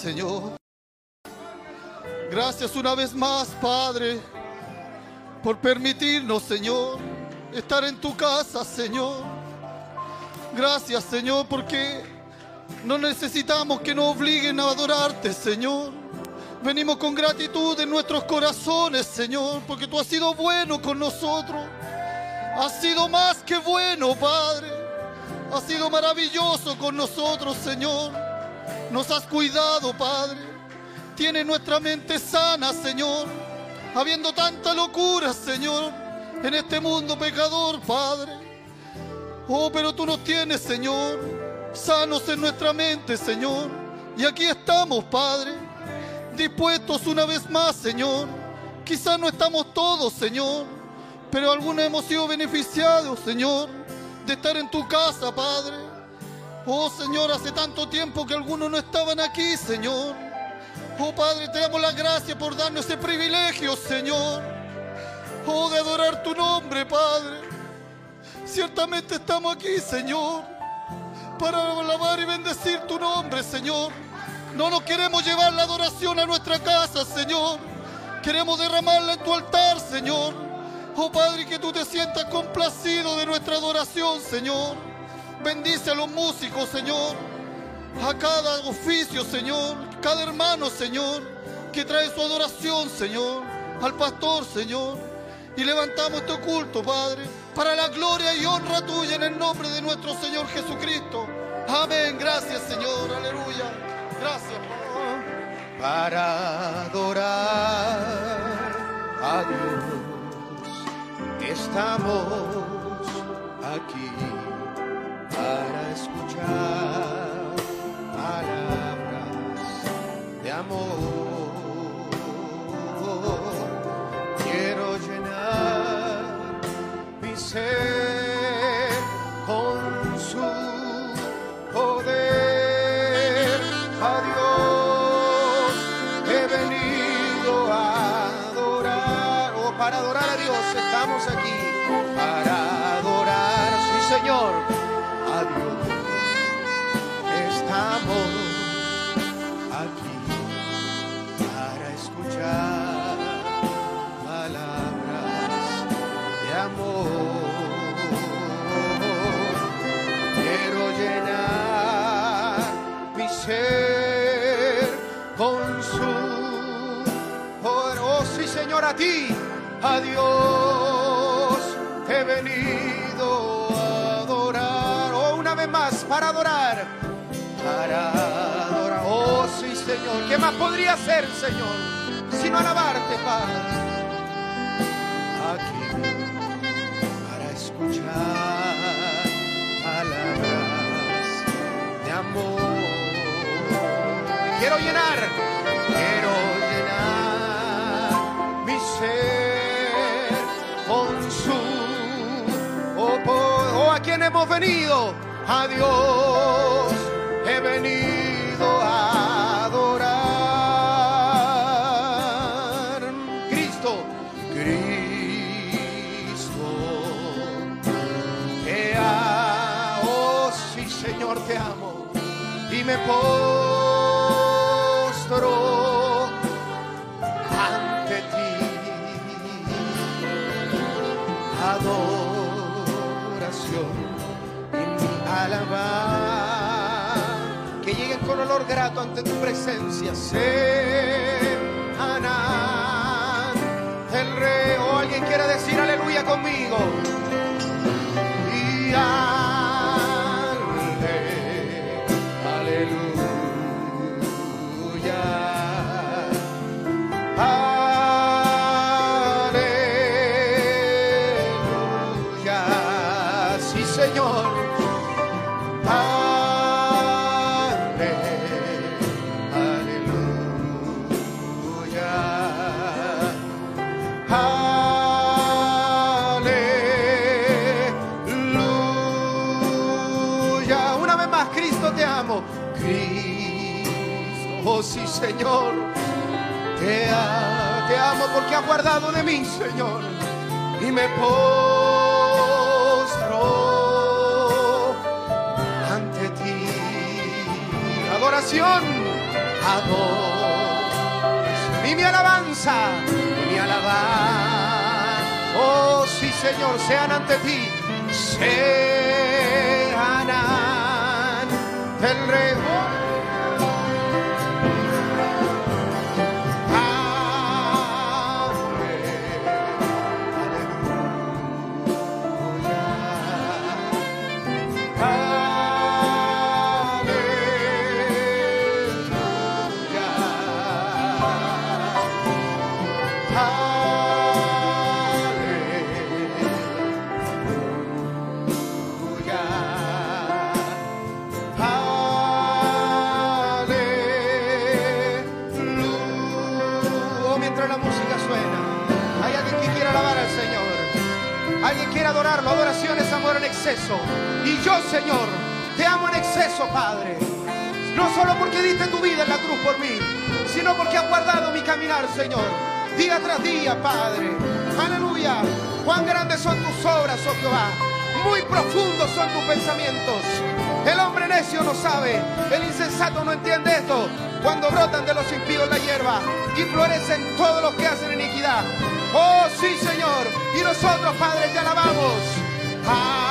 Señor. Gracias una vez más, Padre, por permitirnos, Señor, estar en tu casa, Señor. Gracias, Señor, porque no necesitamos que nos obliguen a adorarte, Señor. Venimos con gratitud en nuestros corazones, Señor, porque tú has sido bueno con nosotros. Has sido más que bueno, Padre. Has sido maravilloso con nosotros, Señor. Nos has cuidado, Padre. Tiene nuestra mente sana, Señor. Habiendo tanta locura, Señor, en este mundo pecador, Padre. Oh, pero tú nos tienes, Señor, sanos en nuestra mente, Señor. Y aquí estamos, Padre, dispuestos una vez más, Señor. Quizás no estamos todos, Señor, pero algunos hemos sido beneficiados, Señor, de estar en tu casa, Padre. Oh, Señor, hace tanto tiempo que algunos no estaban aquí, Señor. Oh, Padre, te damos las gracias por darnos ese privilegio, Señor. Oh, de adorar tu nombre, Padre. Ciertamente estamos aquí, Señor, para alabar y bendecir tu nombre, Señor. No nos queremos llevar la adoración a nuestra casa, Señor. Queremos derramarla en tu altar, Señor. Oh Padre, que tú te sientas complacido de nuestra adoración, Señor. Bendice a los músicos, Señor. A cada oficio, Señor. Cada hermano, Señor, que trae su adoración, Señor. Al pastor, Señor. Y levantamos este culto, Padre, para la gloria y honra tuya en el nombre de nuestro Señor Jesucristo. Amén. Gracias, Señor. Aleluya. Gracias. para adorar a Dios. Estamos aquí para escuchar palabras de amor. Quiero llenar mi ser con su poder. A Dios he venido a adorar. O para adorar a Dios estamos aquí. Para adorar, sí Señor, Estamos aquí para escuchar palabras de amor. Quiero llenar mi ser con su poder. Oh, sí, Señor, a ti, a Dios he venido a adorar. Oh, una vez más, para adorar, para. Oh, sí, Señor. ¿Qué más podría ser, Señor, sino alabarte, Padre? Aquí para escuchar palabras de amor. Quiero llenar, quiero llenar mi ser con su oh, oh, a quien hemos venido, a Dios he venido a adorar. Cristo, Cristo te amo, oh sí Señor te amo. Y me postro ante ti. Adoración y mi con olor grato ante tu presencia. Ana el rey o alguien quiera decir aleluya conmigo Señor. Te, a- te amo porque has guardado de mí, Señor. Y me postro ante ti. Adoración. adoro. Y mi alabanza, mi alabanza, oh sí Señor, sean ante ti, sean ante el Rey. Y yo, Señor, te amo en exceso, Padre. No solo porque diste tu vida en la cruz por mí, sino porque has guardado mi caminar, Señor. Día tras día, Padre. Aleluya. Cuán grandes son tus obras, oh Jehová. Muy profundos son tus pensamientos. El hombre necio no sabe, el insensato no entiende esto. Cuando brotan de los impíos la hierba y florecen todos los que hacen iniquidad. Oh sí, Señor. Y nosotros, Padre, te alabamos. Aleluya.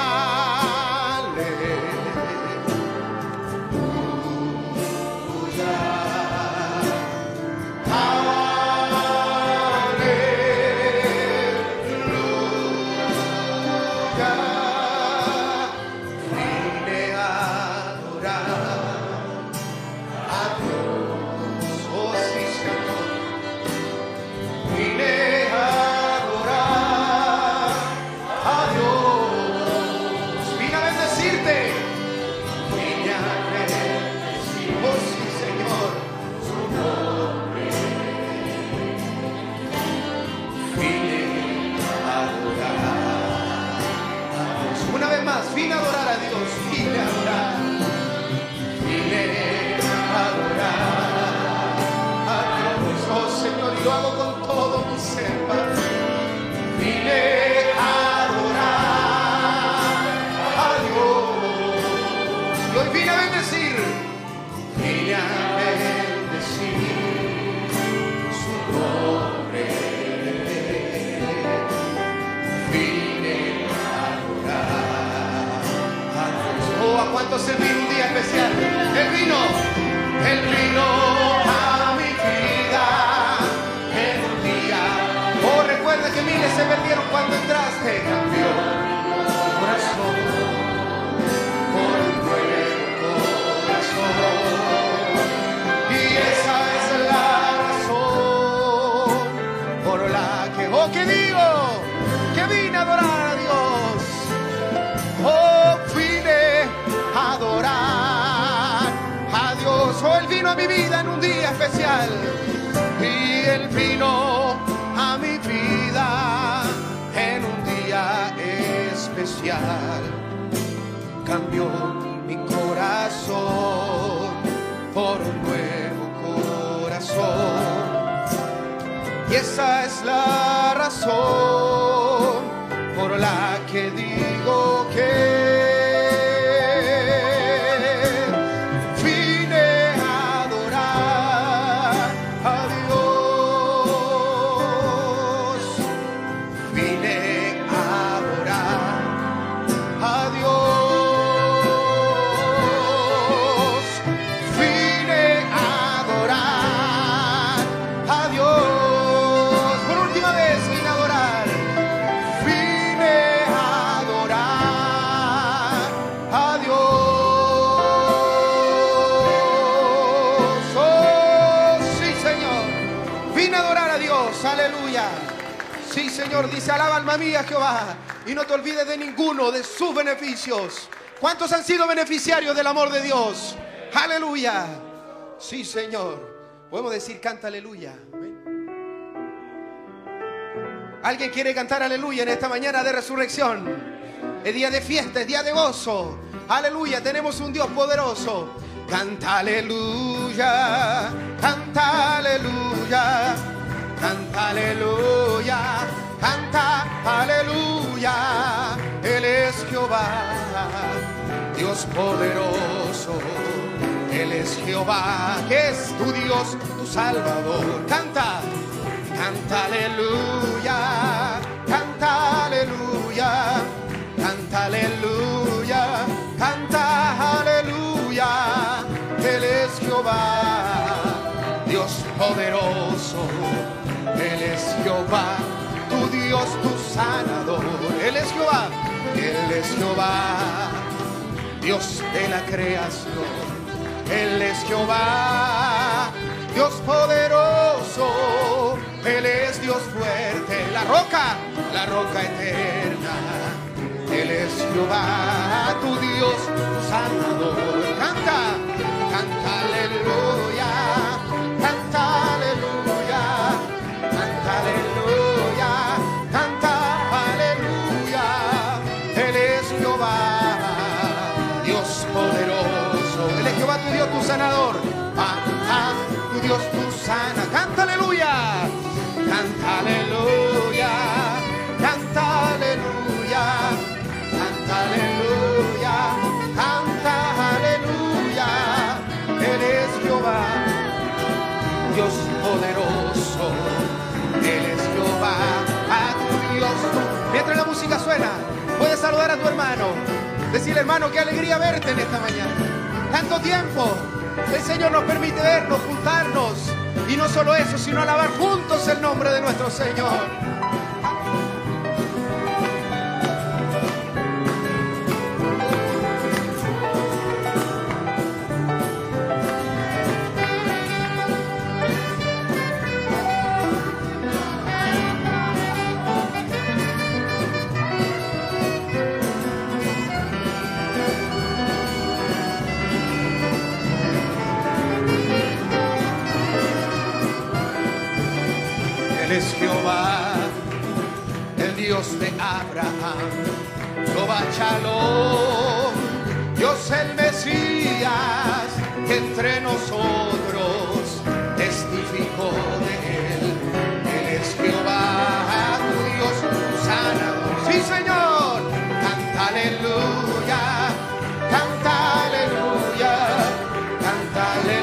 Que miles se perdieron cuando entraste. Cambió corazón por corazón. Y esa es la razón por la que, oh, que digo, que vine a adorar a Dios. Oh, vine a adorar a Dios. Oh, Él vino a mi vida en un día especial. Y Él vino especial. Cambió mi corazón por un nuevo corazón. Y esa es la razón por la que alma mía Jehová y no te olvides de ninguno de sus beneficios. ¿Cuántos han sido beneficiarios del amor de Dios? Aleluya. Sí, Señor. Podemos decir, canta aleluya. ¿Alguien quiere cantar aleluya en esta mañana de resurrección? Es día de fiesta, es día de gozo. Aleluya, tenemos un Dios poderoso. Canta aleluya, canta aleluya, canta aleluya, canta aleluya. Él es Jehová, Dios poderoso. Él es Jehová, que es tu Dios, tu Salvador. Canta, canta aleluya, canta aleluya, canta aleluya, canta aleluya. Él es Jehová, Dios poderoso. Él es Jehová, Dios, tu sanador. Él es Jehová, Él es Jehová, Dios de la creación. Él es Jehová, Dios poderoso. Él es Dios fuerte, la roca, la roca eterna. Él es Jehová, tu Dios sanador. Canta, canta aleluya, canta Dios, tu sana. Canta aleluya, canta aleluya, canta aleluya, canta aleluya, canta aleluya. Él es Jehová, Dios poderoso. Él es Jehová, a tu Dios. Mientras la música suena, puedes saludar a tu hermano. Decirle, hermano, qué alegría verte en esta mañana. Tanto tiempo. El Señor nos permite vernos, juntarnos. Y no solo eso, sino alabar juntos el nombre de nuestro Señor. Dios de Abraham, Jehová Shalom, Dios el Mesías, que entre nosotros testificó de él. Él es Jehová, tu Dios, tu sanador. Sí, Señor, canta aleluya, canta aleluya, canta aleluya,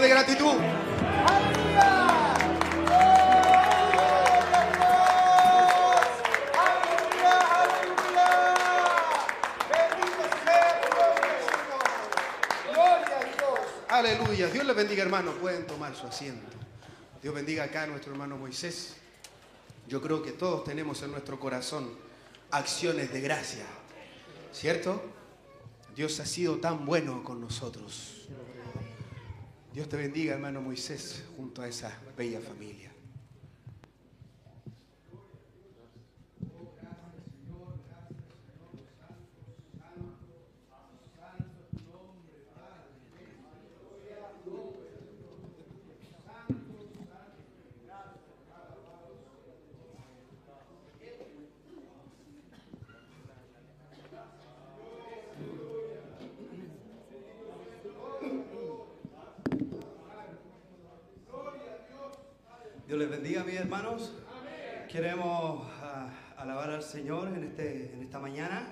de gratitud. Aleluya. Dios les bendiga, hermanos. Pueden tomar su asiento. Dios bendiga acá a nuestro hermano Moisés. Yo creo que todos tenemos en nuestro corazón acciones de gracia. ¿Cierto? Dios ha sido tan bueno con nosotros. Dios te bendiga, hermano Moisés, junto a esa bella familia. Dios les bendiga, mis hermanos. Queremos ah, alabar al Señor en, este, en esta mañana.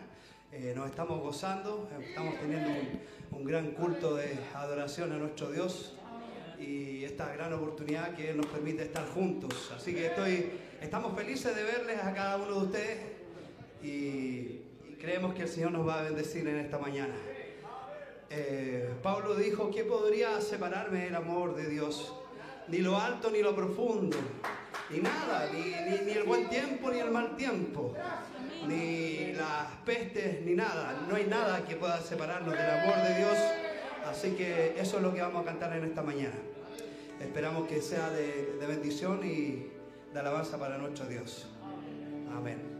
Eh, nos estamos gozando, estamos teniendo un, un gran culto de adoración a nuestro Dios y esta gran oportunidad que Él nos permite estar juntos. Así que estoy, estamos felices de verles a cada uno de ustedes y, y creemos que el Señor nos va a bendecir en esta mañana. Eh, Pablo dijo, ¿qué podría separarme del amor de Dios? Ni lo alto ni lo profundo, ni nada, ni, ni- el buen tiempo ni el mal tiempo, ni las pestes, ni nada. No hay nada que pueda separarnos del amor de Dios. Así que eso es lo que vamos a cantar en esta mañana. Esperamos que sea de, de bendición y de alabanza para nuestro Dios. Amén.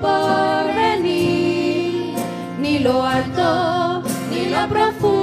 Por venir, ni lo alto ni lo profundo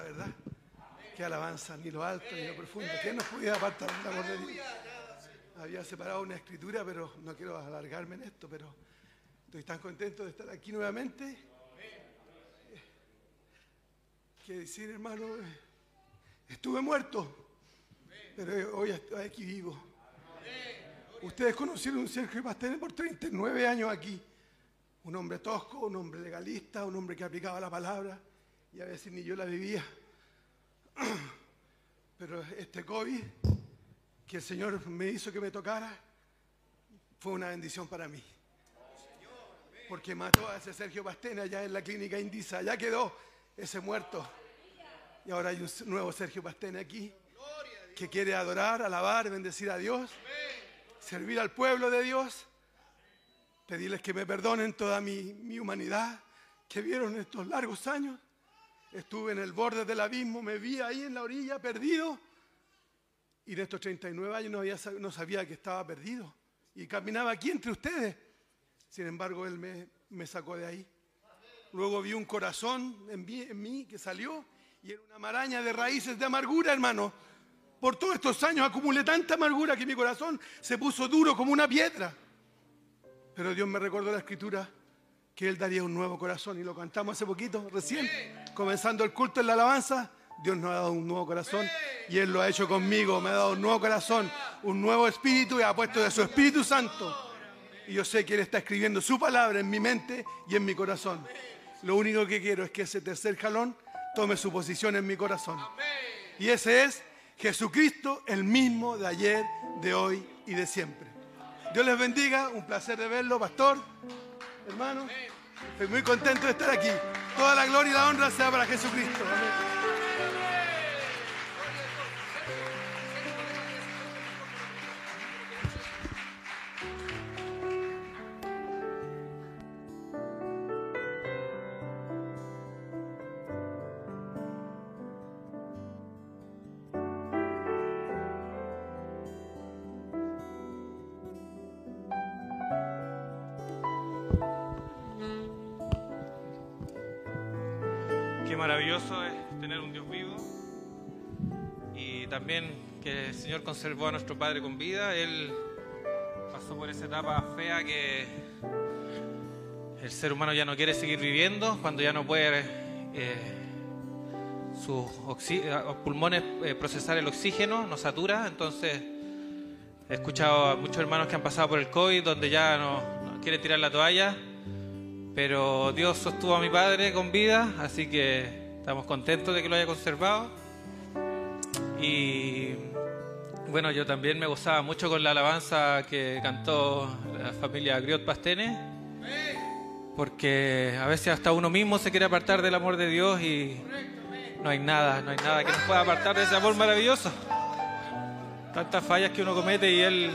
alabanza, ¿verdad? Qué alabanza, ni lo alto ni lo profundo. ¿Quién nos podía apartar del amor de? Había separado una escritura, pero no quiero alargarme en esto, pero estoy tan contento de estar aquí nuevamente. Que decir, hermano, estuve muerto, pero hoy estoy aquí vivo. Ustedes conocieron a un Sergio Pastene por 39 años aquí. Un hombre tosco, un hombre legalista, un hombre que aplicaba la palabra y a veces ni yo la vivía. Pero este COVID que el Señor me hizo que me tocara fue una bendición para mí. Porque mató a ese Sergio Pastena allá en la clínica Indisa, allá quedó ese muerto. Y ahora hay un nuevo Sergio Pastena aquí que quiere adorar, alabar, bendecir a Dios, servir al pueblo de Dios pedirles que me perdonen toda mi, mi humanidad que vieron estos largos años. Estuve en el borde del abismo, me vi ahí en la orilla perdido y en estos 39 años no, había, no sabía que estaba perdido y caminaba aquí entre ustedes. Sin embargo, Él me, me sacó de ahí. Luego vi un corazón en mí, en mí que salió y era una maraña de raíces de amargura, hermano. Por todos estos años acumulé tanta amargura que mi corazón se puso duro como una piedra. Pero Dios me recordó la escritura que Él daría un nuevo corazón y lo cantamos hace poquito, recién, comenzando el culto en la alabanza. Dios nos ha dado un nuevo corazón y Él lo ha hecho conmigo, me ha dado un nuevo corazón, un nuevo espíritu y ha puesto de su Espíritu Santo. Y yo sé que Él está escribiendo su palabra en mi mente y en mi corazón. Lo único que quiero es que ese tercer jalón tome su posición en mi corazón. Y ese es Jesucristo, el mismo de ayer, de hoy y de siempre. Dios les bendiga, un placer de verlo, pastor, hermano. Estoy muy contento de estar aquí. Toda la gloria y la honra sea para Jesucristo. Amén. Maravilloso es tener un Dios vivo y también que el Señor conservó a nuestro Padre con vida. Él pasó por esa etapa fea que el ser humano ya no quiere seguir viviendo cuando ya no puede eh, sus eh, pulmones eh, procesar el oxígeno, nos satura. Entonces he escuchado a muchos hermanos que han pasado por el COVID donde ya no, no tirar la toalla pero Dios sostuvo a mi padre con vida, así que estamos contentos de que lo haya conservado. Y bueno, yo también me gozaba mucho con la alabanza que cantó la familia Griot Pastene, porque a veces hasta uno mismo se quiere apartar del amor de Dios y no hay nada, no hay nada que nos pueda apartar de ese amor maravilloso. Tantas fallas que uno comete y Él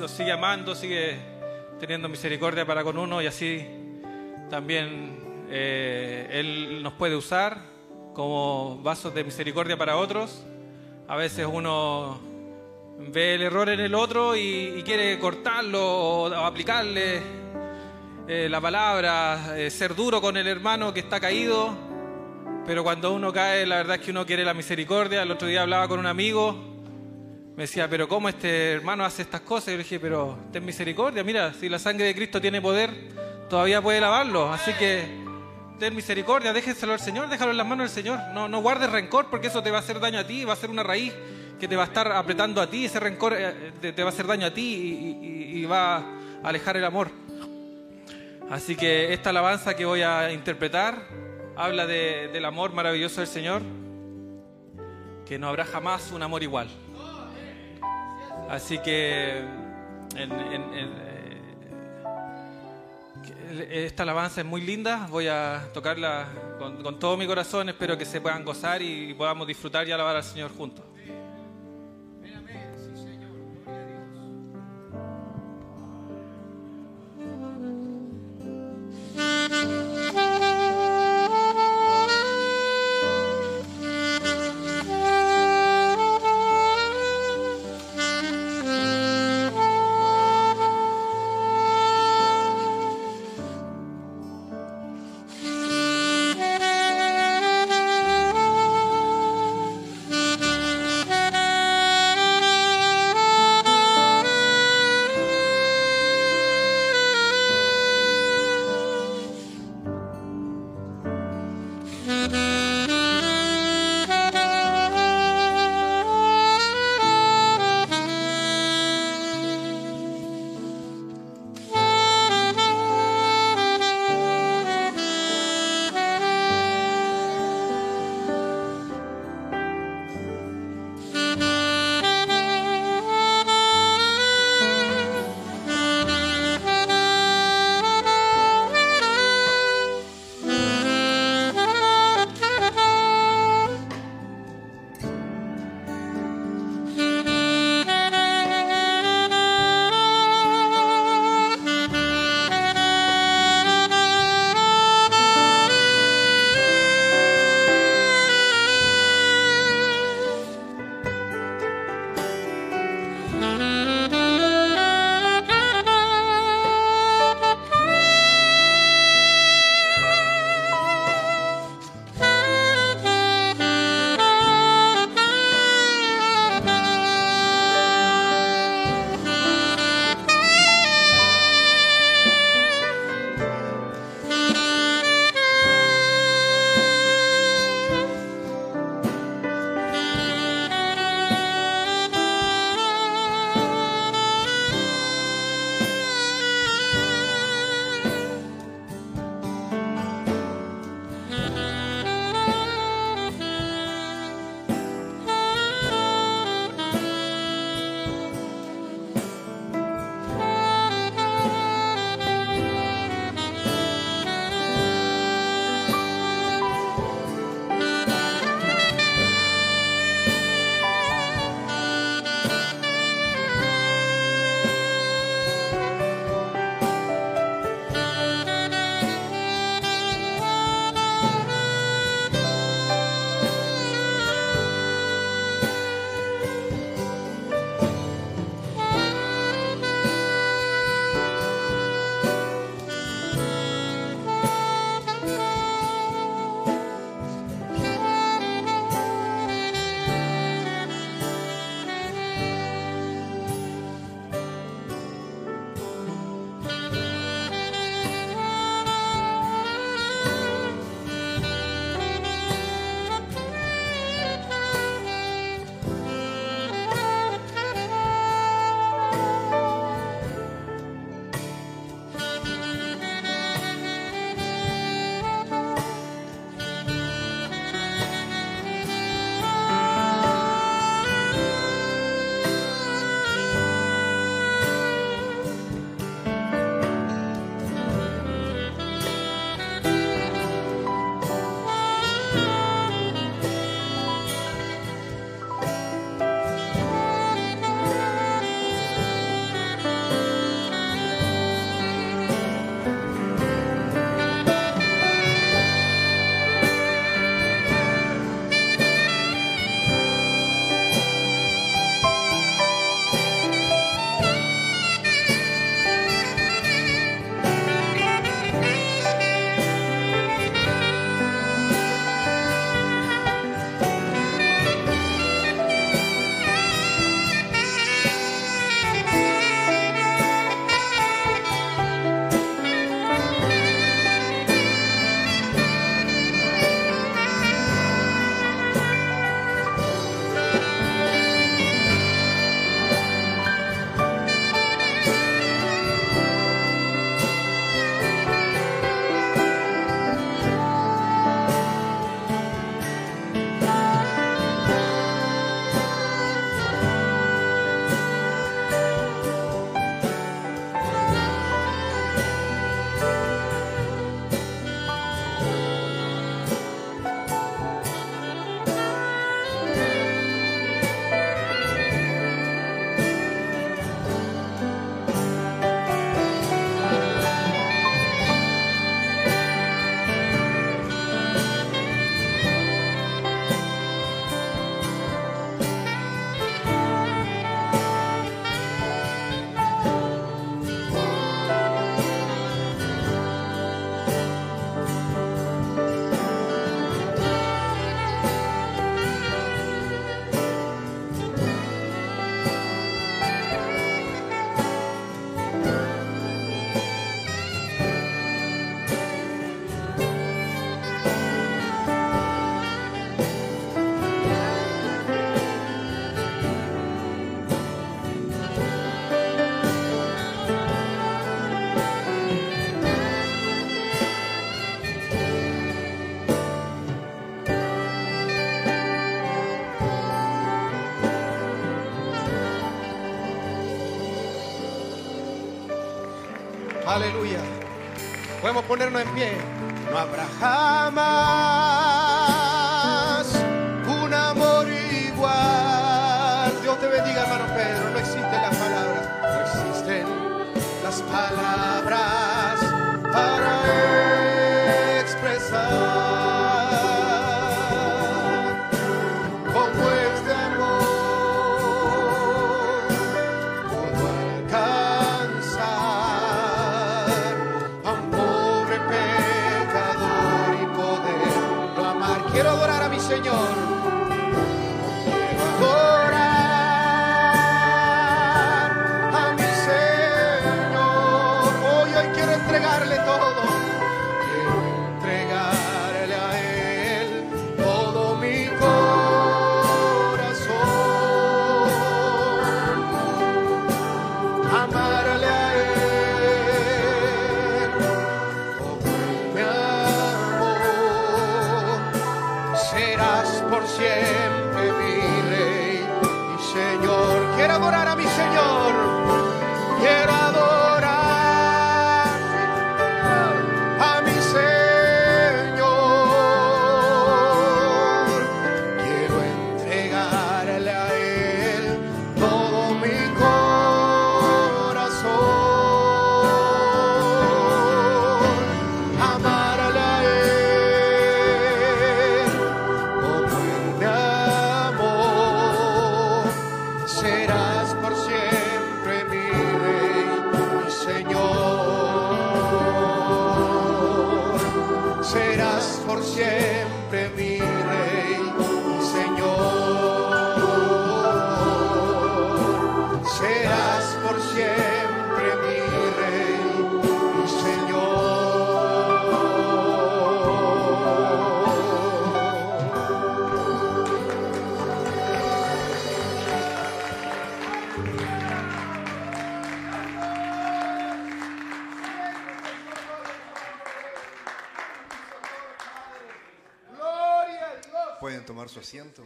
lo sigue amando, sigue teniendo misericordia para con uno y así también eh, Él nos puede usar como vasos de misericordia para otros. A veces uno ve el error en el otro y, quiere cortarlo o, o aplicarle eh, la palabra, eh, ser duro con el hermano que está caído. Pero cuando uno cae, la verdad es que uno quiere la misericordia. El otro día hablaba con un amigo, me decía, pero ¿cómo este hermano hace estas cosas? Y yo le dije, pero ten misericordia, mira, si la sangre de Cristo tiene poder, todavía puede lavarlo. Así que ten misericordia, déjenselo al Señor, déjalo en las manos del Señor. No, no guardes rencor porque eso te va a hacer daño a ti, va a ser una raíz que te va a estar apretando a ti, ese rencor eh, te, va a hacer daño a ti y, va a alejar el amor. Así que esta alabanza que voy a interpretar habla de- del amor maravilloso del Señor, que no habrá jamás un amor igual. Así que en- en- esta alabanza es muy linda, voy a tocarla con, con todo mi corazón, espero que se puedan gozar y podamos disfrutar y alabar al Señor juntos. Aleluya. Podemos ponernos en pie. No habrá jamás Asiento.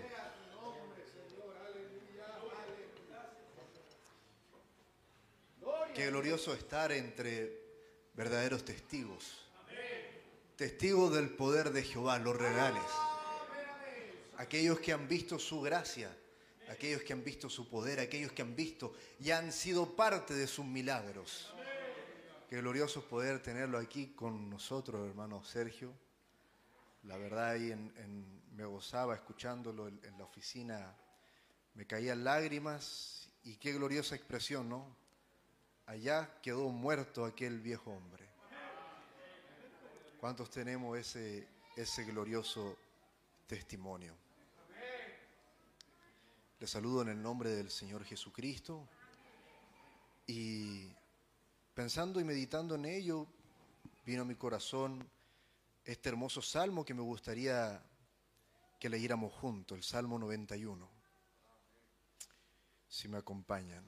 Qué glorioso estar entre verdaderos testigos. Testigos del poder de Jehová, los regales. Aquellos que han visto su gracia, aquellos que han visto su poder, aquellos que han visto y han sido parte de sus milagros. Qué glorioso poder tenerlo aquí con nosotros, hermano Sergio. La verdad ahí en- en- me gozaba escuchándolo en, la oficina, me caían lágrimas y qué gloriosa expresión, ¿no? Allá quedó muerto aquel viejo hombre. ¿Cuántos tenemos ese, ese glorioso testimonio? Les saludo en el nombre del Señor Jesucristo y pensando y meditando en ello, vino a mi corazón este hermoso salmo que me gustaría que leyéramos juntos, el Salmo 91. Si me acompañan.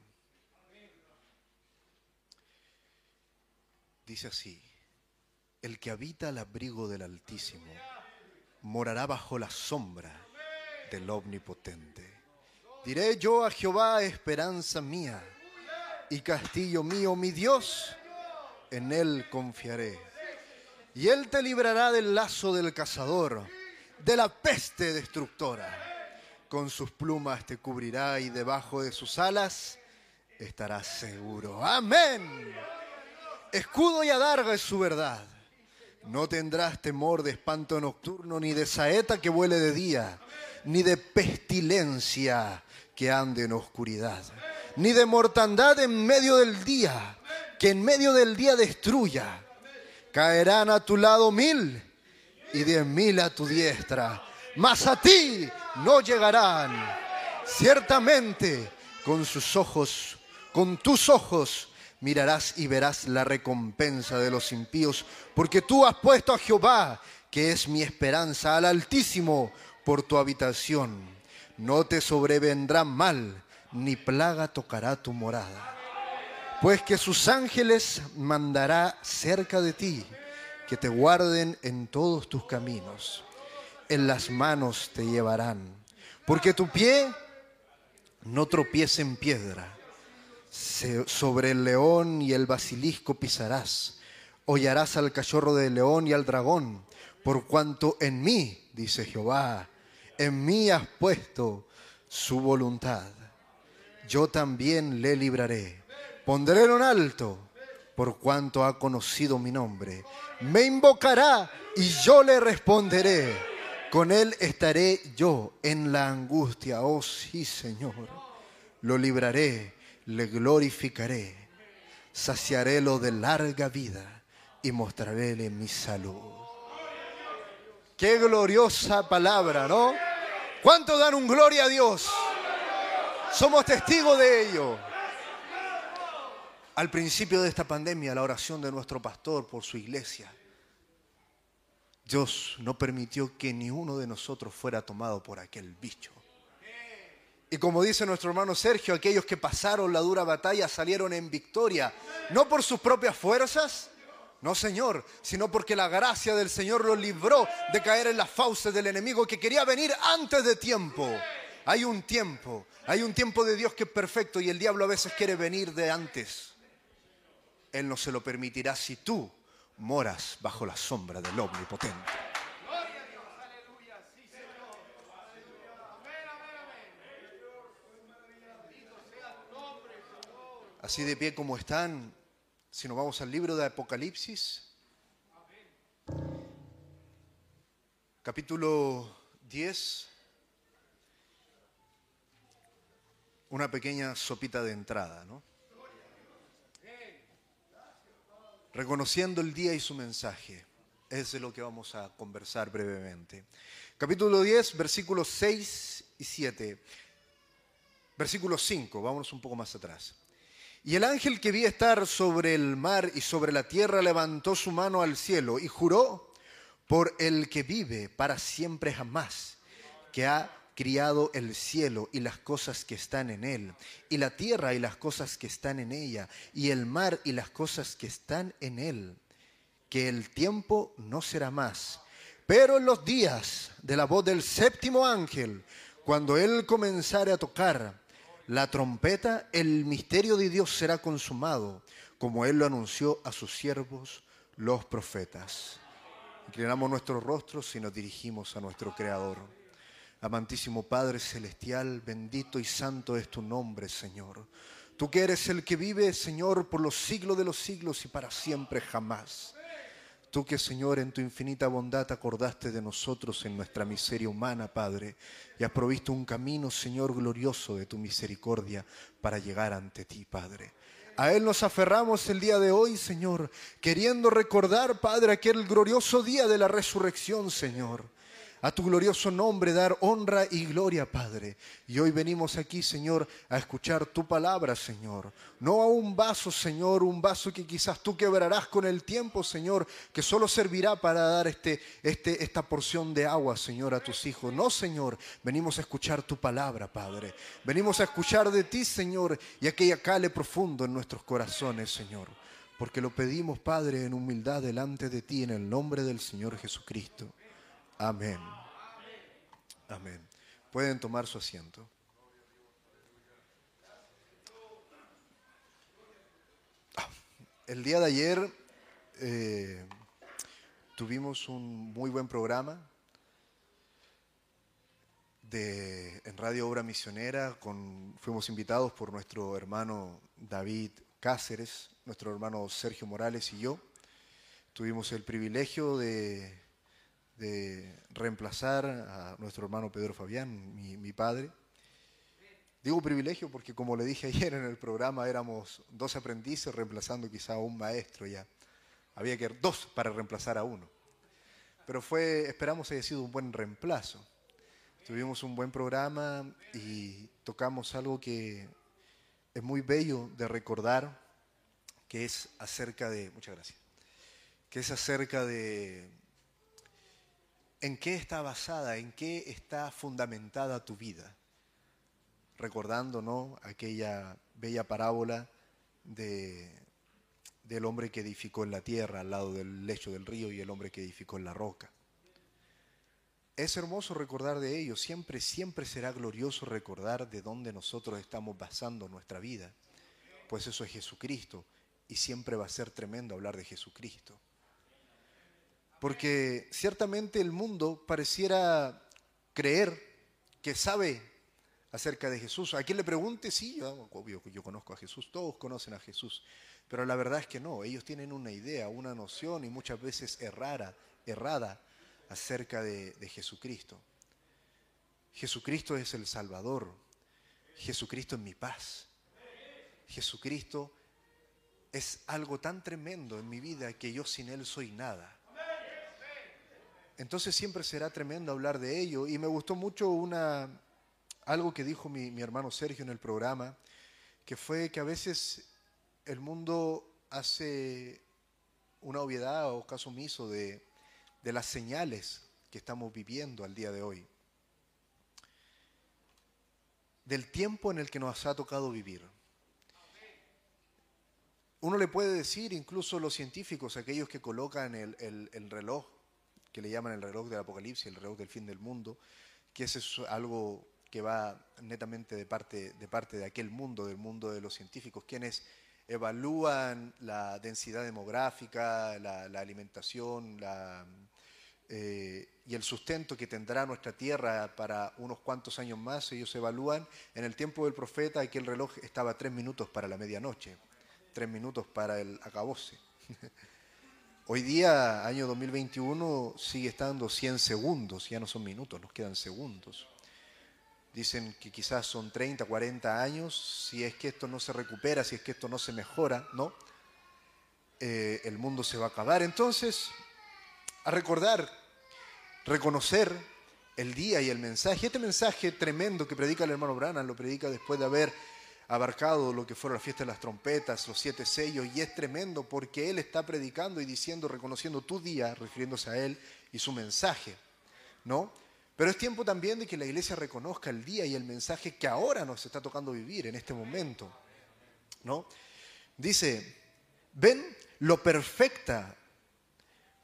Dice así, el que habita al abrigo del Altísimo morará bajo la sombra del Omnipotente. Diré yo a Jehová, esperanza mía y castillo mío, mi Dios, en él confiaré. Y él te librará del lazo del cazador, de la peste destructora. Con sus plumas te cubrirá y debajo de sus alas estarás seguro. Amén. Escudo y adarga es su verdad. No tendrás temor de espanto nocturno, ni de saeta que vuele de día, ni de pestilencia que ande en oscuridad, ni de mortandad en medio del día, que en medio del día destruya. Caerán a tu lado mil y diez mil a tu diestra, mas a ti no llegarán. Ciertamente con sus ojos, con tus ojos, mirarás y verás la recompensa de los impíos, porque tú has puesto a Jehová, que es mi esperanza, al Altísimo por tu habitación. No te sobrevendrá mal, ni plaga tocará tu morada pues que sus ángeles mandará cerca de ti, que te guarden en todos tus caminos. En las manos te llevarán, porque tu pie no tropiece en piedra. Sobre el león y el basilisco pisarás. Hollarás al cachorro del león y al dragón, por cuanto en mí, dice Jehová, en mí has puesto su voluntad. Yo también le libraré. Pondré en alto, por cuanto ha conocido mi nombre. Me invocará y yo le responderé. Con él estaré yo en la angustia. Oh sí, Señor. Lo libraré, le glorificaré. Saciaré lo de larga vida y mostraréle mi salud. Qué gloriosa palabra, ¿no? ¿Cuánto dan un gloria a Dios? Somos testigos de ello. Al principio de esta pandemia, la oración de nuestro pastor por su iglesia, Dios no permitió que ni uno de nosotros fuera tomado por aquel bicho. Y como dice nuestro hermano Sergio, aquellos que pasaron la dura batalla salieron en victoria, no por sus propias fuerzas, no Señor, sino porque la gracia del Señor los libró de caer en las fauces del enemigo que quería venir antes de tiempo. Hay un tiempo, hay un tiempo de Dios que es perfecto y el diablo a veces quiere venir de antes. Él no se lo permitirá si tú moras bajo la sombra del Omnipotente. Así de pie como están, si nos vamos al libro de Apocalipsis, capítulo 10, una pequeña sopita de entrada, ¿no? Reconociendo el día y su mensaje. Es de lo que vamos a conversar brevemente. Capítulo 10, versículos 6 y 7. Versículo 5, vámonos un poco más atrás. Y el ángel que vi estar sobre el mar y sobre la tierra levantó su mano al cielo y juró por el que vive para siempre jamás, que ha criado el cielo y las cosas que están en él, y la tierra y las cosas que están en ella, y el mar y las cosas que están en él, que el tiempo no será más. Pero en los días de la voz del séptimo ángel, cuando él comenzare a tocar la trompeta, el misterio de Dios será consumado, como él lo anunció a sus siervos, los profetas. Inclinamos nuestros rostros y nos dirigimos a nuestro Creador. Amantísimo Padre Celestial, bendito y santo es tu nombre, Señor. Tú que eres el que vive, Señor, por los siglos de los siglos y para siempre jamás. Tú que, Señor, en tu infinita bondad acordaste de nosotros en nuestra miseria humana, Padre, y has provisto un camino, Señor, glorioso de tu misericordia para llegar ante ti, Padre. A Él nos aferramos el día de hoy, Señor, queriendo recordar, Padre, aquel glorioso día de la resurrección, Señor. A tu glorioso nombre dar honra y gloria, Padre. Y hoy venimos aquí, Señor, a escuchar tu palabra, Señor. No a un vaso, Señor, un vaso que quizás tú quebrarás con el tiempo, Señor, que solo servirá para dar este, este, esta porción de agua, Señor, a tus hijos. No, Señor, venimos a escuchar tu palabra, Padre. Venimos a escuchar de ti, Señor, y aquella cale profundo en nuestros corazones, Señor. Porque lo pedimos, Padre, en humildad delante de ti, en el nombre del Señor Jesucristo. Amén. Amén. Pueden tomar su asiento. Ah, El día de ayer eh, tuvimos un muy buen programa de, en Radio Obra Misionera. Con, fuimos invitados por nuestro hermano David Cáceres, nuestro hermano Sergio Morales y yo. Tuvimos el privilegio de de reemplazar a nuestro hermano Pedro Fabián, mi, padre. Digo privilegio porque como le dije ayer en el programa, éramos dos aprendices reemplazando quizá a un maestro ya. Había que dos para reemplazar a uno. Pero fue, esperamos haya sido un buen reemplazo. Tuvimos un buen programa y tocamos algo que es muy bello de recordar, que es acerca de, muchas gracias, que es acerca de ¿En qué está basada, en qué está fundamentada tu vida? Recordando ¿no? aquella bella parábola de, del hombre que edificó en la tierra al lado del lecho del río y el hombre que edificó en la roca. Es hermoso recordar de ello, siempre, siempre será glorioso recordar de dónde nosotros estamos basando nuestra vida. pues eso es Jesucristo. Y siempre va a ser tremendo hablar de Jesucristo. Porque ciertamente el mundo pareciera creer que sabe acerca de Jesús. A quien le pregunte, sí, yo, obvio que yo conozco a Jesús, todos conocen a Jesús. Pero la verdad es que no, ellos tienen una idea, una noción y muchas veces errada, acerca de Jesucristo. Jesucristo es el Salvador. Jesucristo es mi paz. Jesucristo es algo tan tremendo en mi vida que yo sin Él soy nada. Entonces siempre será tremendo hablar de ello. Y me gustó mucho una, algo que dijo mi, mi hermano Sergio en el programa, que fue que a veces el mundo hace una obviedad o caso omiso de, de las señales que estamos viviendo al día de hoy. Del tiempo en el que nos ha tocado vivir. Uno le puede decir, incluso los científicos, aquellos que colocan el, el- el reloj, que le llaman el reloj del apocalipsis, el reloj del fin del mundo, que ese es algo que va netamente de parte, de parte de aquel mundo, del mundo de los científicos, quienes evalúan la densidad demográfica, la, la alimentación la, eh, y el sustento que tendrá nuestra tierra para unos cuantos años más. Ellos evalúan, en el tiempo del profeta aquel reloj estaba tres minutos para la medianoche, tres minutos para el acabose. Hoy día, año 2021, sigue estando 100 segundos, ya no son minutos, nos quedan segundos. Dicen que quizás son 30, 40 años, si es que esto no se recupera, si es que esto no se mejora, ¿no? Eh, el mundo se va a acabar. Entonces, a recordar, reconocer el día y el mensaje. Este mensaje tremendo que predica el hermano Branham lo predica después de haber abarcado lo que fueron las fiestas de las trompetas, los siete sellos, y es tremendo porque él está predicando y diciendo, reconociendo tu día, refiriéndose a él y su mensaje, ¿no? Pero es tiempo también de que la iglesia reconozca el día y el mensaje que ahora nos está tocando vivir en este momento, ¿no? Dice, ven lo perfecta,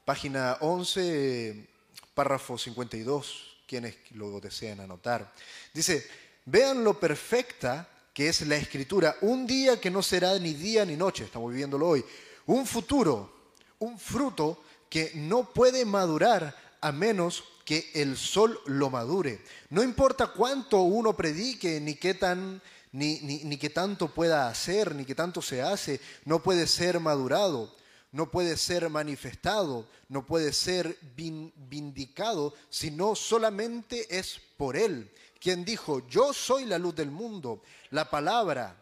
página 11, párrafo 52, quienes lo desean anotar. Dice, vean lo perfecta que es la escritura, un día que no será ni día ni noche, estamos viviéndolo hoy, un futuro, un fruto que no puede madurar a menos que el sol lo madure. No importa cuánto uno predique, ni qué tan ni, ni, ni qué tanto pueda hacer, ni qué tanto se hace, no puede ser madurado, no puede ser manifestado, no puede ser vin- vindicado, sino solamente es por Él, quien dijo, yo soy la luz del mundo, la palabra.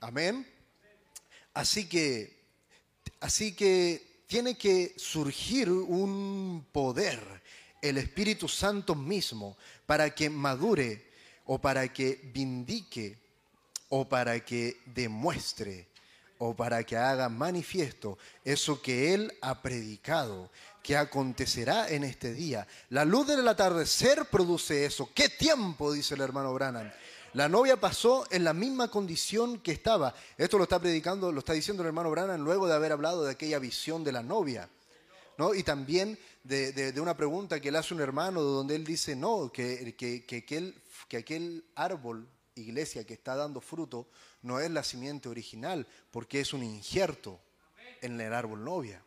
Amén. Así que, así que tiene que surgir un poder, el Espíritu Santo mismo, para que madure o para que vindique o para que demuestre o para que haga manifiesto eso que Él ha predicado, que acontecerá en este día. La luz del atardecer produce eso. ¿Qué tiempo? dice el hermano Branham. La novia pasó en la misma condición que estaba. Esto lo está predicando, lo está diciendo el hermano Branham luego de haber hablado de aquella visión de la novia. ¿no? Y también de, una pregunta que le hace un hermano donde él dice, no, que, que, que aquel, que aquel árbol, iglesia, que está dando fruto, no es la simiente original, porque es un injerto en el árbol novia.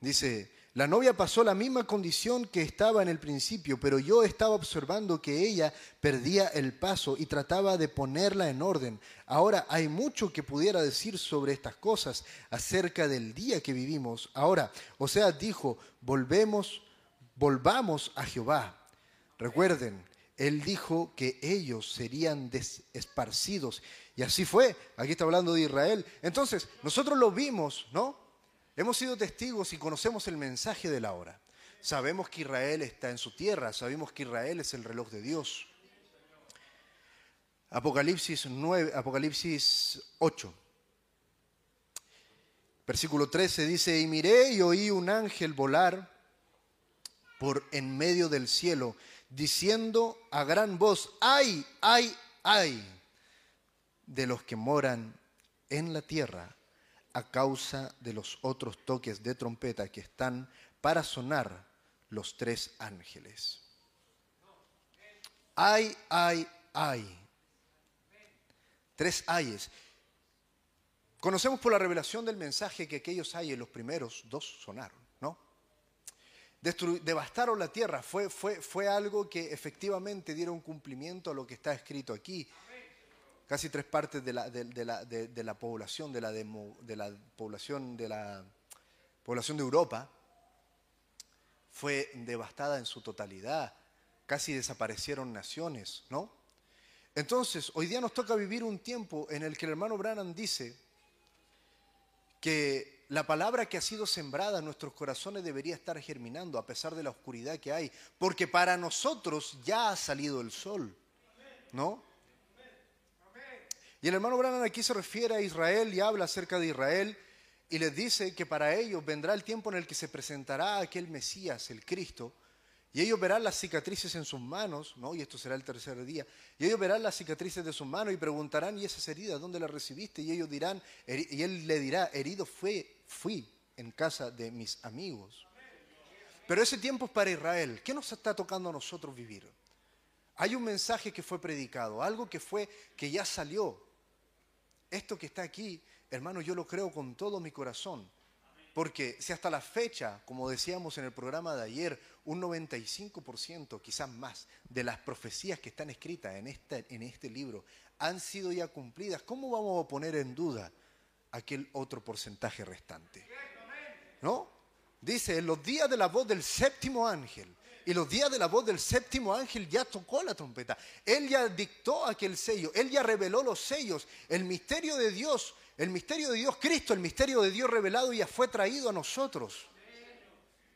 Dice, la novia pasó la misma condición que estaba en el principio, pero yo estaba observando que ella perdía el paso y trataba de ponerla en orden. Ahora hay mucho que pudiera decir sobre estas cosas acerca del día que vivimos. Ahora, o sea, dijo, volvemos, volvamos a Jehová. Recuerden, él dijo que ellos serían esparcidos. Y así fue. Aquí está hablando de Israel. Entonces, nosotros lo vimos, ¿no? Hemos sido testigos y conocemos el mensaje de la hora. Sabemos que Israel está en su tierra, sabemos que Israel es el reloj de Dios. Apocalipsis 9, Apocalipsis 8. Versículo 13 dice, y miré y oí un ángel volar por en medio del cielo, diciendo a gran voz, ay, ay, ay, de los que moran en la tierra a causa de los otros toques de trompeta que están para sonar los tres ángeles. Ay, ay, ay. Tres ayes. Conocemos por la revelación del mensaje que aquellos hay en los primeros dos sonaron, ¿no? Devastaron la tierra, fue, fue, fue algo que efectivamente dieron cumplimiento a lo que está escrito aquí. Casi tres partes de la, de, la, de- la población, de la, de la población de la población de Europa fue devastada en su totalidad. Casi desaparecieron naciones, ¿no? Entonces, hoy día nos toca vivir un tiempo en el que el hermano Branham dice que la palabra que ha sido sembrada en nuestros corazones debería estar germinando a pesar de la oscuridad que hay, porque para nosotros ya ha salido el sol, ¿no? Y el hermano Branham aquí se refiere a Israel y habla acerca de Israel y les dice que para ellos vendrá el tiempo en el que se presentará aquel Mesías, el Cristo, y ellos verán las cicatrices en sus manos, ¿no? Y esto será el tercer día. Y ellos verán las cicatrices de sus manos y preguntarán, ¿y esas heridas dónde las recibiste? Y ellos dirán, y él le dirá, herido fue, fui en casa de mis amigos. Pero ese tiempo es para Israel. ¿Qué nos está tocando a nosotros vivir? Hay un mensaje que fue predicado, algo que fue, que ya salió. Esto que está aquí, hermano, yo lo creo con todo mi corazón. Porque si hasta la fecha, como decíamos en el programa de ayer, un 95%, quizás más, de las profecías que están escritas en este, en este libro han sido ya cumplidas, ¿cómo vamos a poner en duda aquel otro porcentaje restante? ¿No? Dice, en los días de la voz del séptimo ángel, y los días de la voz del séptimo ángel ya tocó la trompeta. Él ya dictó aquel sello, él ya reveló los sellos. El misterio de Dios, el misterio de Dios, Cristo, el misterio de Dios revelado ya fue traído a nosotros.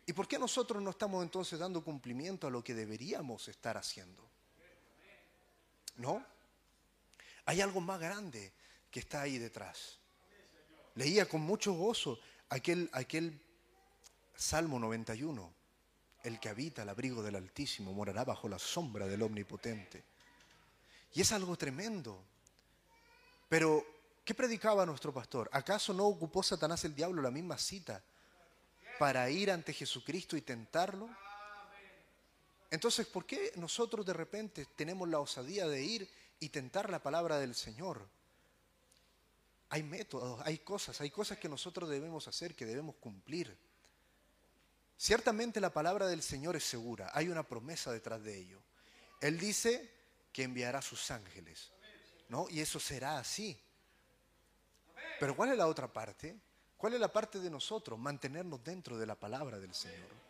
¿Y por qué nosotros no estamos entonces dando cumplimiento a lo que deberíamos estar haciendo? ¿No? Hay algo más grande que está ahí detrás. Leía con mucho gozo aquel, aquel Salmo 91. El que habita al abrigo del Altísimo morará bajo la sombra del Omnipotente. Y es algo tremendo. Pero, ¿qué predicaba nuestro pastor? ¿Acaso no ocupó Satanás el diablo la misma cita para ir ante Jesucristo y tentarlo? Entonces, ¿por qué nosotros de repente tenemos la osadía de ir y tentar la palabra del Señor? Hay métodos, hay cosas, hay cosas que nosotros debemos hacer, que debemos cumplir. Ciertamente la palabra del Señor es segura, hay una promesa detrás de ello. Él dice que enviará sus ángeles, ¿no? Y eso será así. Pero ¿cuál es la otra parte? ¿Cuál es la parte de nosotros? Mantenernos dentro de la palabra del Señor.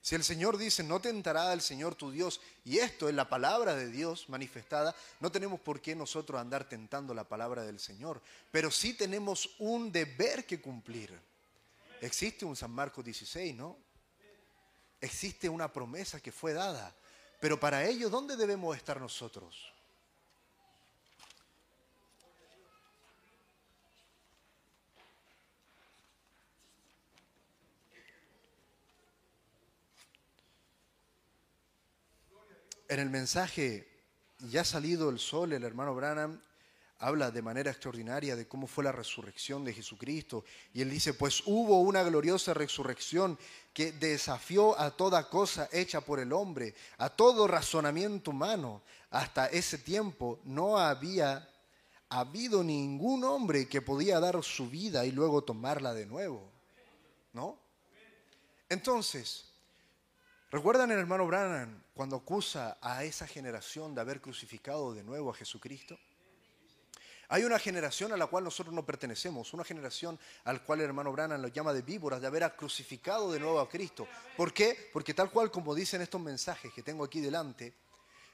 Si el Señor dice, no tentará al Señor tu Dios, y esto es la palabra de Dios manifestada, no tenemos por qué nosotros andar tentando la palabra del Señor, pero sí tenemos un deber que cumplir. Existe un San Marcos 16, ¿no? Existe una promesa que fue dada, pero para ello, ¿dónde debemos estar nosotros? En el mensaje Ya ha salido el sol, el hermano Branham habla de manera extraordinaria de cómo fue la resurrección de Jesucristo. Y él dice, pues hubo una gloriosa resurrección que desafió a toda cosa hecha por el hombre, a todo razonamiento humano. Hasta ese tiempo no había habido ningún hombre que podía dar su vida y luego tomarla de nuevo. ¿No? Entonces, ¿recuerdan el hermano Branham cuando acusa a esa generación de haber crucificado de nuevo a Jesucristo? Hay una generación a la cual nosotros no pertenecemos, una generación al cual el hermano Branham lo llama de víboras, de haber crucificado de nuevo a Cristo. ¿Por qué? Porque tal cual como dicen estos mensajes que tengo aquí delante,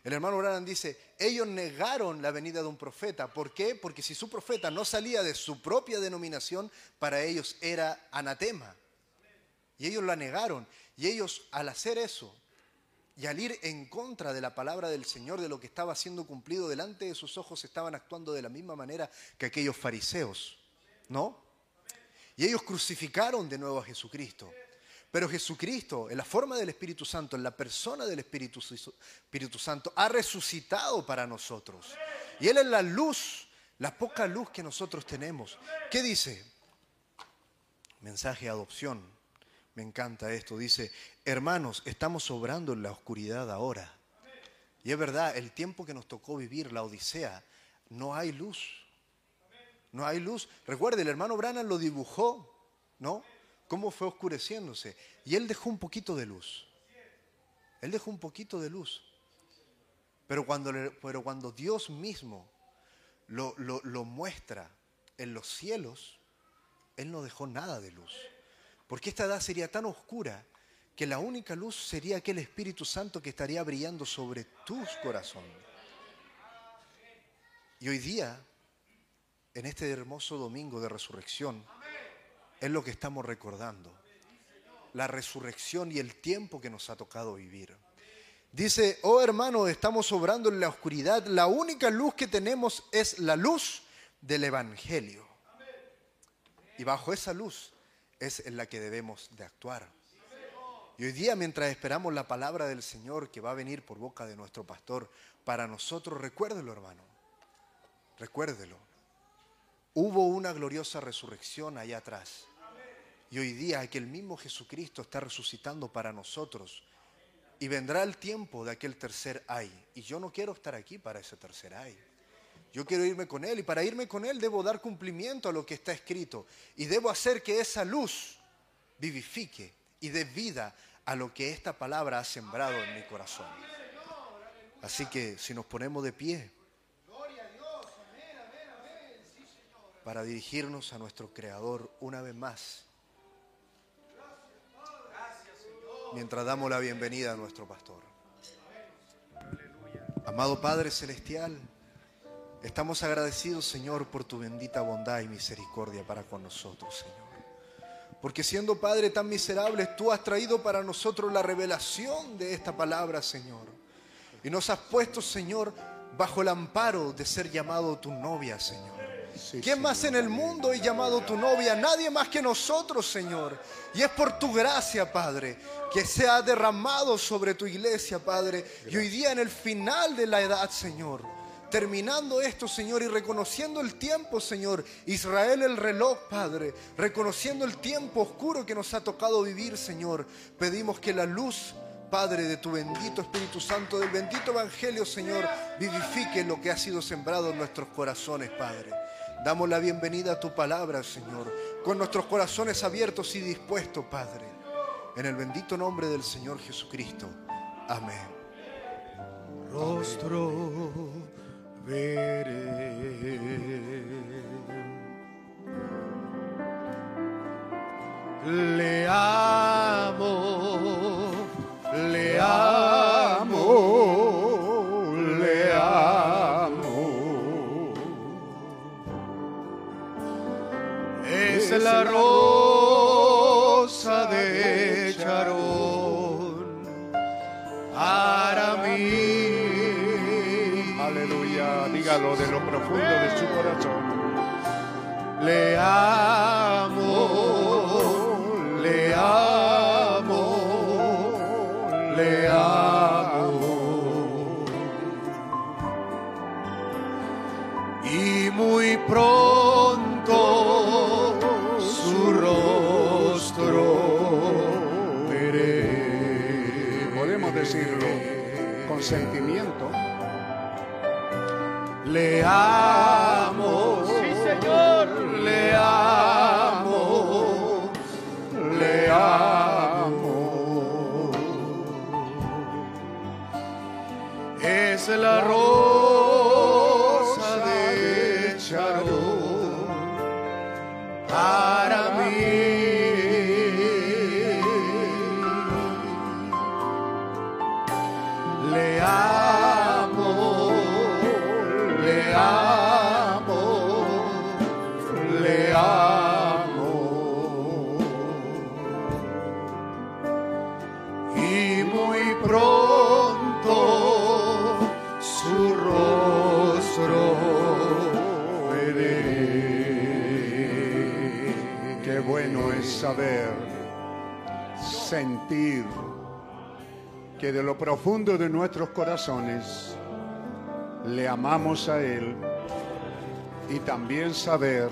el hermano Branham dice, ellos negaron la venida de un profeta. ¿Por qué? Porque si su profeta no salía de su propia denominación, para ellos era anatema. Y ellos la negaron. Y ellos al hacer eso, y al ir en contra de la palabra del Señor, de lo que estaba siendo cumplido delante de sus ojos, estaban actuando de la misma manera que aquellos fariseos, ¿no? Y ellos crucificaron de nuevo a Jesucristo. Pero Jesucristo, en la forma del Espíritu Santo, en la persona del Espíritu, Espíritu Santo, ha resucitado para nosotros. Y Él es la luz, la poca luz que nosotros tenemos. ¿Qué dice? Mensaje de adopción. Me encanta esto. Dice, hermanos, estamos sobrando en la oscuridad ahora. Y es verdad, el tiempo que nos tocó vivir, la Odisea, no hay luz. No hay luz. Recuerde, el hermano Branham lo dibujó, ¿no? Cómo fue oscureciéndose. Y él dejó un poquito de luz. Él dejó un poquito de luz. Pero cuando, pero cuando Dios mismo lo- lo muestra en los cielos, Él no dejó nada de luz. Porque esta edad sería tan oscura que la única luz sería aquel Espíritu Santo que estaría brillando sobre tus corazones. Y hoy día, en este hermoso domingo de resurrección, es lo que estamos recordando. La resurrección y el tiempo que nos ha tocado vivir. Dice, oh hermano, estamos obrando en la oscuridad. La única luz que tenemos es la luz del Evangelio. Y bajo esa luz es en la que debemos de actuar. Y hoy día, mientras esperamos la palabra del Señor que va a venir por boca de nuestro pastor, para nosotros, recuérdelo hermano, recuérdelo. Hubo una gloriosa resurrección allá atrás. Y hoy día que el mismo Jesucristo está resucitando para nosotros. Y vendrá el tiempo de aquel tercer ay. Y yo no quiero estar aquí para ese tercer ay. Yo quiero irme con Él y para irme con Él debo dar cumplimiento a lo que está escrito. Y debo hacer que esa luz vivifique y dé vida a lo que esta palabra ha sembrado en mi corazón. Así que si nos ponemos de pie para dirigirnos a nuestro Creador una vez más, mientras damos la bienvenida a nuestro pastor. Amado Padre Celestial, estamos agradecidos, Señor, por tu bendita bondad y misericordia para con nosotros, Señor. Porque siendo Padre tan miserables, tú has traído para nosotros la revelación de esta palabra, Señor. Y nos has puesto, Señor, bajo el amparo de ser llamado tu novia, Señor. ¿Quién más en el mundo es llamado tu novia? Nadie más que nosotros, Señor. Y es por tu gracia, Padre, que se ha derramado sobre tu iglesia, Padre. Y hoy día en el final de la edad, Señor, terminando esto, Señor, y reconociendo el tiempo, Señor, Israel el reloj, Padre, reconociendo el tiempo oscuro que nos ha tocado vivir, Señor, pedimos que la luz, Padre, de tu bendito Espíritu Santo, del bendito Evangelio, Señor, vivifique lo que ha sido sembrado en nuestros corazones, Padre. Damos la bienvenida a tu palabra, Señor, con nuestros corazones abiertos y dispuestos, Padre. En el bendito nombre del Señor Jesucristo. Amén. rostro veré. Le amo, le amo, le amo. Es la rosa de dígalo de lo profundo de su corazón. Le amo, le amo, le amo. Y muy pronto su rostro veré. Podemos decirlo con sentimiento. Le amo, sí Señor, le amo, le amo. Es la rosa de Charón sentir que de lo profundo de nuestros corazones le amamos a Él y también saber,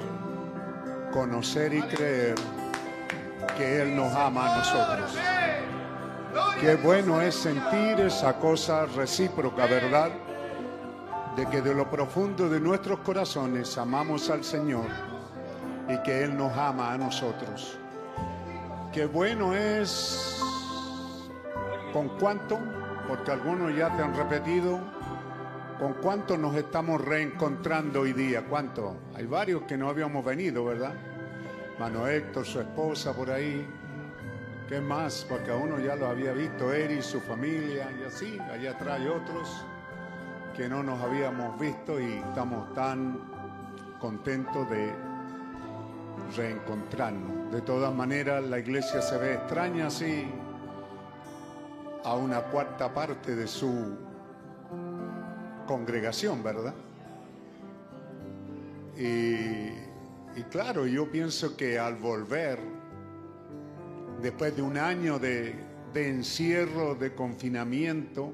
conocer y creer que Él nos ama a nosotros. Qué bueno es sentir esa cosa recíproca, ¿verdad? de que de lo profundo de nuestros corazones amamos al Señor y que Él nos ama a nosotros. Qué bueno es con cuánto, porque algunos ya te han repetido, con cuánto nos estamos reencontrando hoy día. ¿Cuánto? Hay varios que no habíamos venido, ¿verdad? Mano Héctor, su esposa por ahí. ¿Qué más? Porque a uno ya lo había visto, Eri, su familia y así. Allá atrás hay otros que no nos habíamos visto y estamos tan contentos de reencontrarnos. De todas maneras, la iglesia se ve extraña así a una cuarta parte de su congregación, ¿verdad? Y, claro, yo pienso que al volver, después de un año de, de encierro, de confinamiento,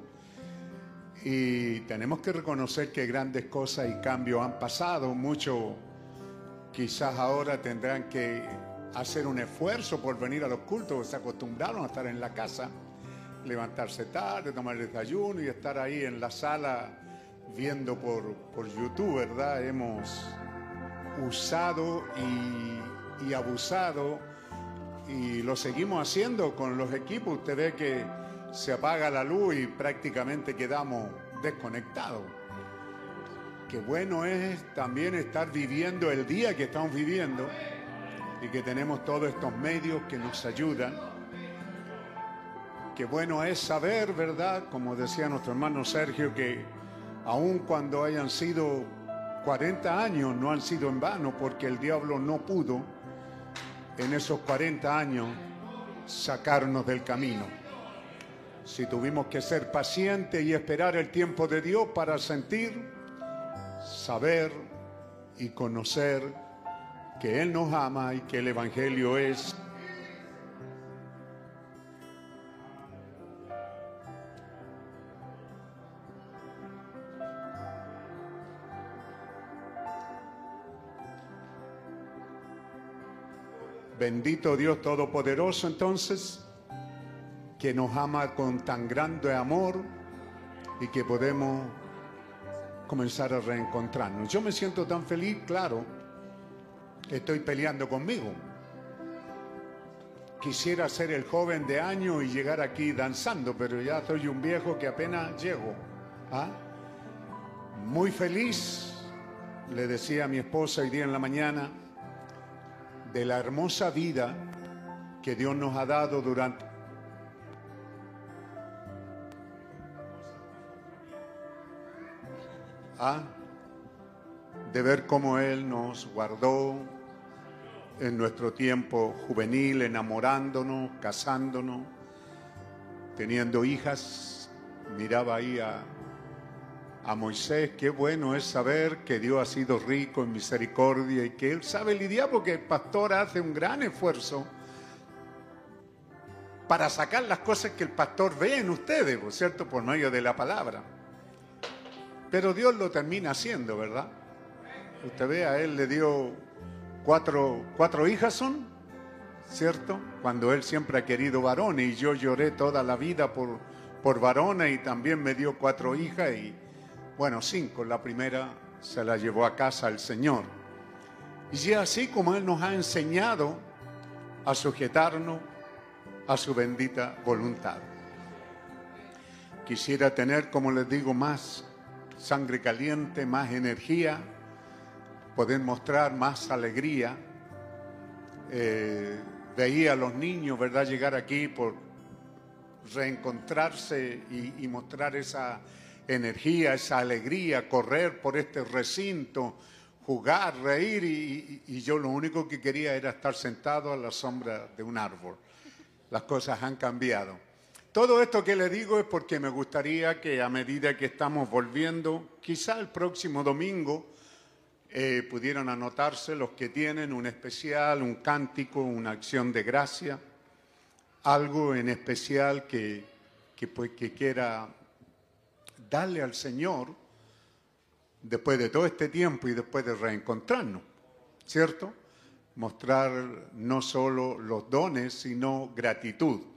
y tenemos que reconocer que grandes cosas y cambios han pasado, mucho quizás ahora tendrán que hacer un esfuerzo por venir a los cultos, se acostumbraron a estar en la casa, levantarse tarde, tomar el desayuno y estar ahí en la sala viendo por, por YouTube, ¿verdad? Hemos usado y, y abusado y lo seguimos haciendo con los equipos. Usted ve que se apaga la luz y prácticamente quedamos desconectados. Qué bueno es también estar viviendo el día que estamos viviendo y que tenemos todos estos medios que nos ayudan. Qué bueno es saber, ¿verdad? Como decía nuestro hermano Sergio, que aun cuando hayan sido 40 años, no han sido en vano, porque el diablo no pudo en esos 40 años sacarnos del camino. Si tuvimos que ser pacientes y esperar el tiempo de Dios para sentir, saber y conocer que Él nos ama y que el Evangelio es Bendito Dios Todopoderoso entonces, que nos ama con tan grande amor y que podemos comenzar a reencontrarnos. Yo me siento tan feliz, claro, estoy peleando conmigo. Quisiera ser el joven de año y llegar aquí danzando, pero ya soy un viejo que apenas llego. ¿ah? Muy feliz, le decía a mi esposa hoy día en la mañana, de la hermosa vida que Dios nos ha dado durante De ver cómo Él nos guardó en nuestro tiempo juvenil, enamorándonos, casándonos, teniendo hijas. Miraba ahí a, a Moisés, qué bueno es saber que Dios ha sido rico en misericordia y que Él sabe lidiar porque el pastor hace un gran esfuerzo para sacar las cosas que el pastor ve en ustedes, ¿por cierto? Por medio de la palabra. Pero Dios lo termina haciendo, ¿verdad? Usted ve, a Él le dio cuatro, cuatro hijas son, ¿cierto? Cuando Él siempre ha querido varones y yo lloré toda la vida por, por varones y también me dio cuatro hijas y bueno, cinco. La primera se la llevó a casa el Señor. Y así como Él nos ha enseñado a sujetarnos a su bendita voluntad. Quisiera tener, como les digo, más sangre caliente, más energía, poder mostrar más alegría. Eh, veía a los niños, ¿verdad?, llegar aquí por reencontrarse y, mostrar esa energía, esa alegría, correr por este recinto, jugar, reír y, yo lo único que quería era estar sentado a la sombra de un árbol. Las cosas han cambiado. Todo esto que le digo es porque me gustaría que a medida que estamos volviendo, quizá el próximo domingo, eh, pudieran anotarse los que tienen un especial, un cántico, una acción de gracia, algo en especial que, pues, que quiera darle al Señor después de todo este tiempo y después de reencontrarnos, ¿cierto? Mostrar no solo los dones, sino gratitud.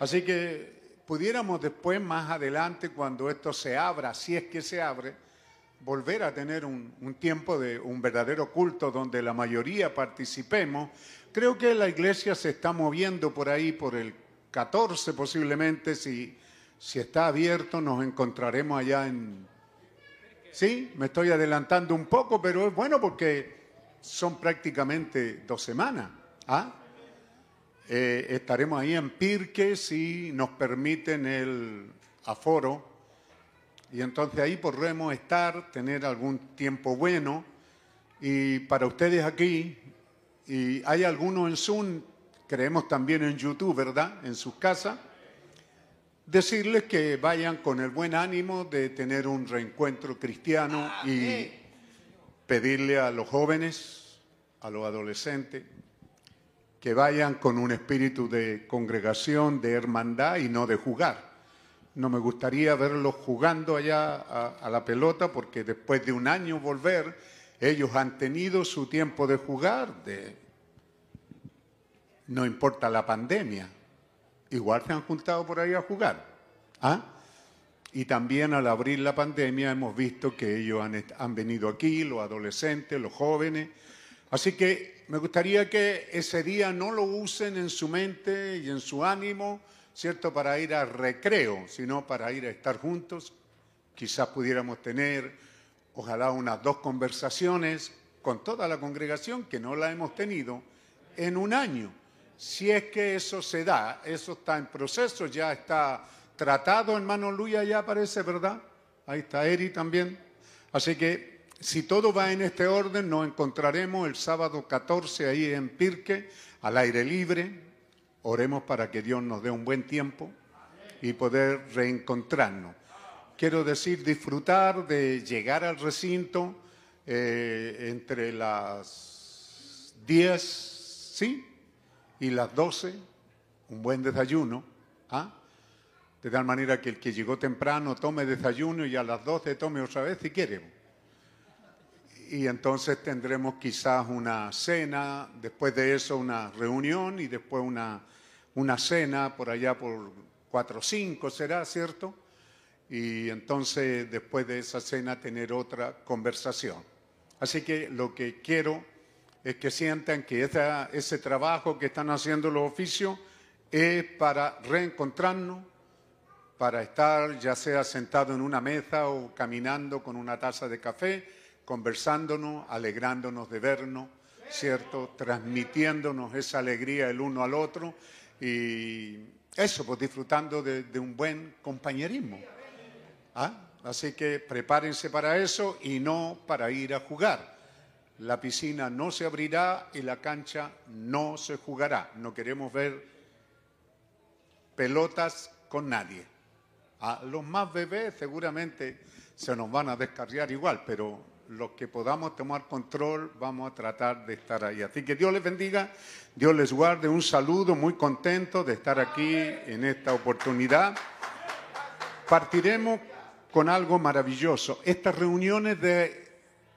Así que pudiéramos después, más adelante, cuando esto se abra, si es que se abre, volver a tener un, tiempo de un verdadero culto donde la mayoría participemos. Creo que la iglesia se está moviendo por ahí, por el 14 posiblemente, si, si está abierto nos encontraremos allá en... Sí, me estoy adelantando un poco, pero es bueno porque son prácticamente dos semanas. ¿ah? Eh, estaremos ahí en Pirque si nos permiten el aforo. Y entonces ahí podremos estar, tener algún tiempo bueno. Y para ustedes aquí, y hay algunos en Zoom, creemos también en YouTube, ¿verdad? En sus casas. Decirles que vayan con el buen ánimo de tener un reencuentro cristiano y pedirle a los jóvenes, a los adolescentes, que vayan con un espíritu de congregación, de hermandad y no de jugar. No me gustaría verlos jugando allá a, la pelota porque después de un año volver, ellos han tenido su tiempo de jugar, de... no importa la pandemia, igual se han juntado por ahí a jugar. ¿Ah? Y también al abrir la pandemia hemos visto que ellos han, han venido aquí, los adolescentes, los jóvenes. Así que me gustaría que ese día no lo usen en su mente y en su ánimo, ¿cierto? Para ir a recreo, sino para ir a estar juntos. Quizás pudiéramos tener, ojalá, unas dos conversaciones con toda la congregación que no la hemos tenido en un año. Si es que eso se da, eso está en proceso, ya está tratado, hermano Luya, ya parece, ¿verdad? Ahí está Eri también. Así que si todo va en este orden, nos encontraremos el sábado 14 ahí en Pirque, al aire libre. Oremos para que Dios nos dé un buen tiempo y poder reencontrarnos. Quiero decir, disfrutar de llegar al recinto eh, entre las 10, ¿sí? Y las 12, un buen desayuno. ¿ah? De tal manera que el que llegó temprano tome desayuno y a las 12 tome otra vez si quiere y entonces tendremos quizás una cena, después de eso una reunión y después una, una cena por allá por cuatro o cinco será, ¿cierto? Y entonces después de esa cena tener otra conversación. Así que lo que quiero es que sientan que ese trabajo que están haciendo los oficios es para reencontrarnos, para estar ya sea sentado en una mesa o caminando con una taza de café, conversándonos, alegrándonos de vernos, ¿cierto? Transmitiéndonos esa alegría el uno al otro y eso, pues disfrutando de, un buen compañerismo. ¿Ah? Así que prepárense para eso y no para ir a jugar. La piscina no se abrirá y la cancha no se jugará. No queremos ver pelotas con nadie. A los más bebés seguramente se nos van a descarriar igual, pero los que podamos tomar control, vamos a tratar de estar ahí. Así que Dios les bendiga, Dios les guarde. Un saludo, muy contento de estar aquí en esta oportunidad. Partiremos con algo maravilloso. Estas reuniones de,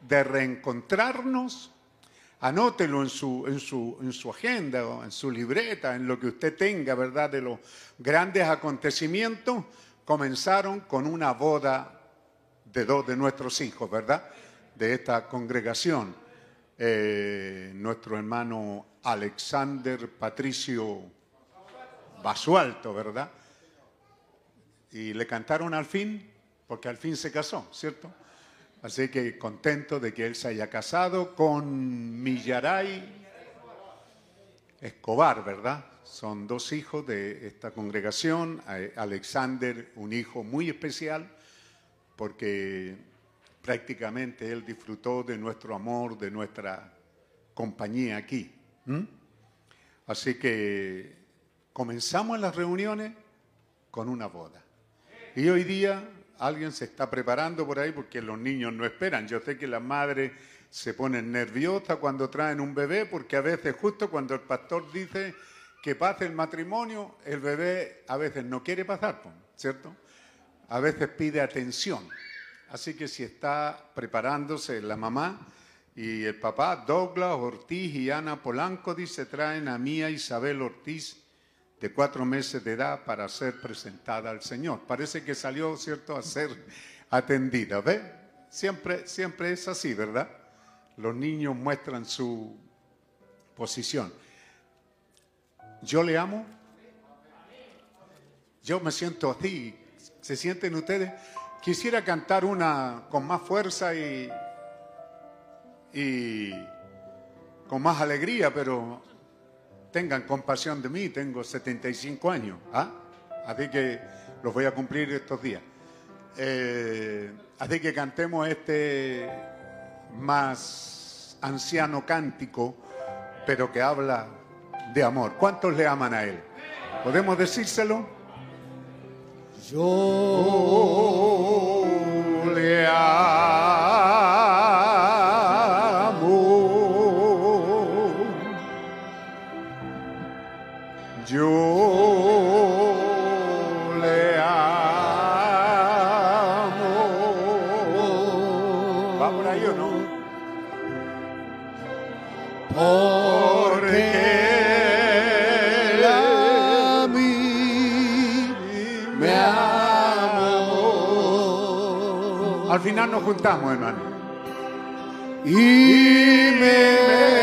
de reencontrarnos, anótelo en su, en, su, en su agenda en su libreta, en lo que usted tenga, ¿verdad? De los grandes acontecimientos, comenzaron con una boda de dos de nuestros hijos, ¿verdad? De esta congregación, eh, nuestro hermano Alexander Patricio Basualto, ¿verdad? Y le cantaron al fin, porque al fin se casó, ¿cierto? Así que contento de que él se haya casado con Millaray Escobar, ¿verdad? Son dos hijos de esta congregación. Alexander, un hijo muy especial, porque prácticamente Él disfrutó de nuestro amor, de nuestra compañía aquí. Así que comenzamos las reuniones con una boda. Y hoy día alguien se está preparando por ahí porque los niños no esperan. Yo sé que las madres se ponen nerviosas cuando traen un bebé porque a veces justo cuando el pastor dice que pase el matrimonio, el bebé a veces no quiere pasar, ¿cierto? A veces pide atención. Así que si está preparándose la mamá y el papá, Douglas Ortiz y Ana Polanco, dice, traen a mía Isabel Ortiz de cuatro meses de edad para ser presentada al Señor. Parece que salió, ¿cierto?, a ser atendida. ¿Ve? Siempre, siempre es así, ¿verdad? Los niños muestran su posición. Yo le amo. Yo me siento así. ¿Se sienten ustedes? Quisiera cantar una con más fuerza y, y con más alegría, pero tengan compasión de mí. Tengo 75 años. ¿ah? Así que los voy a cumplir estos días. Eh, así que cantemos este más anciano cántico, pero que habla de amor. ¿Cuántos le aman a él? ¿Podemos decírselo? Yo le juntamos, hermano. Y me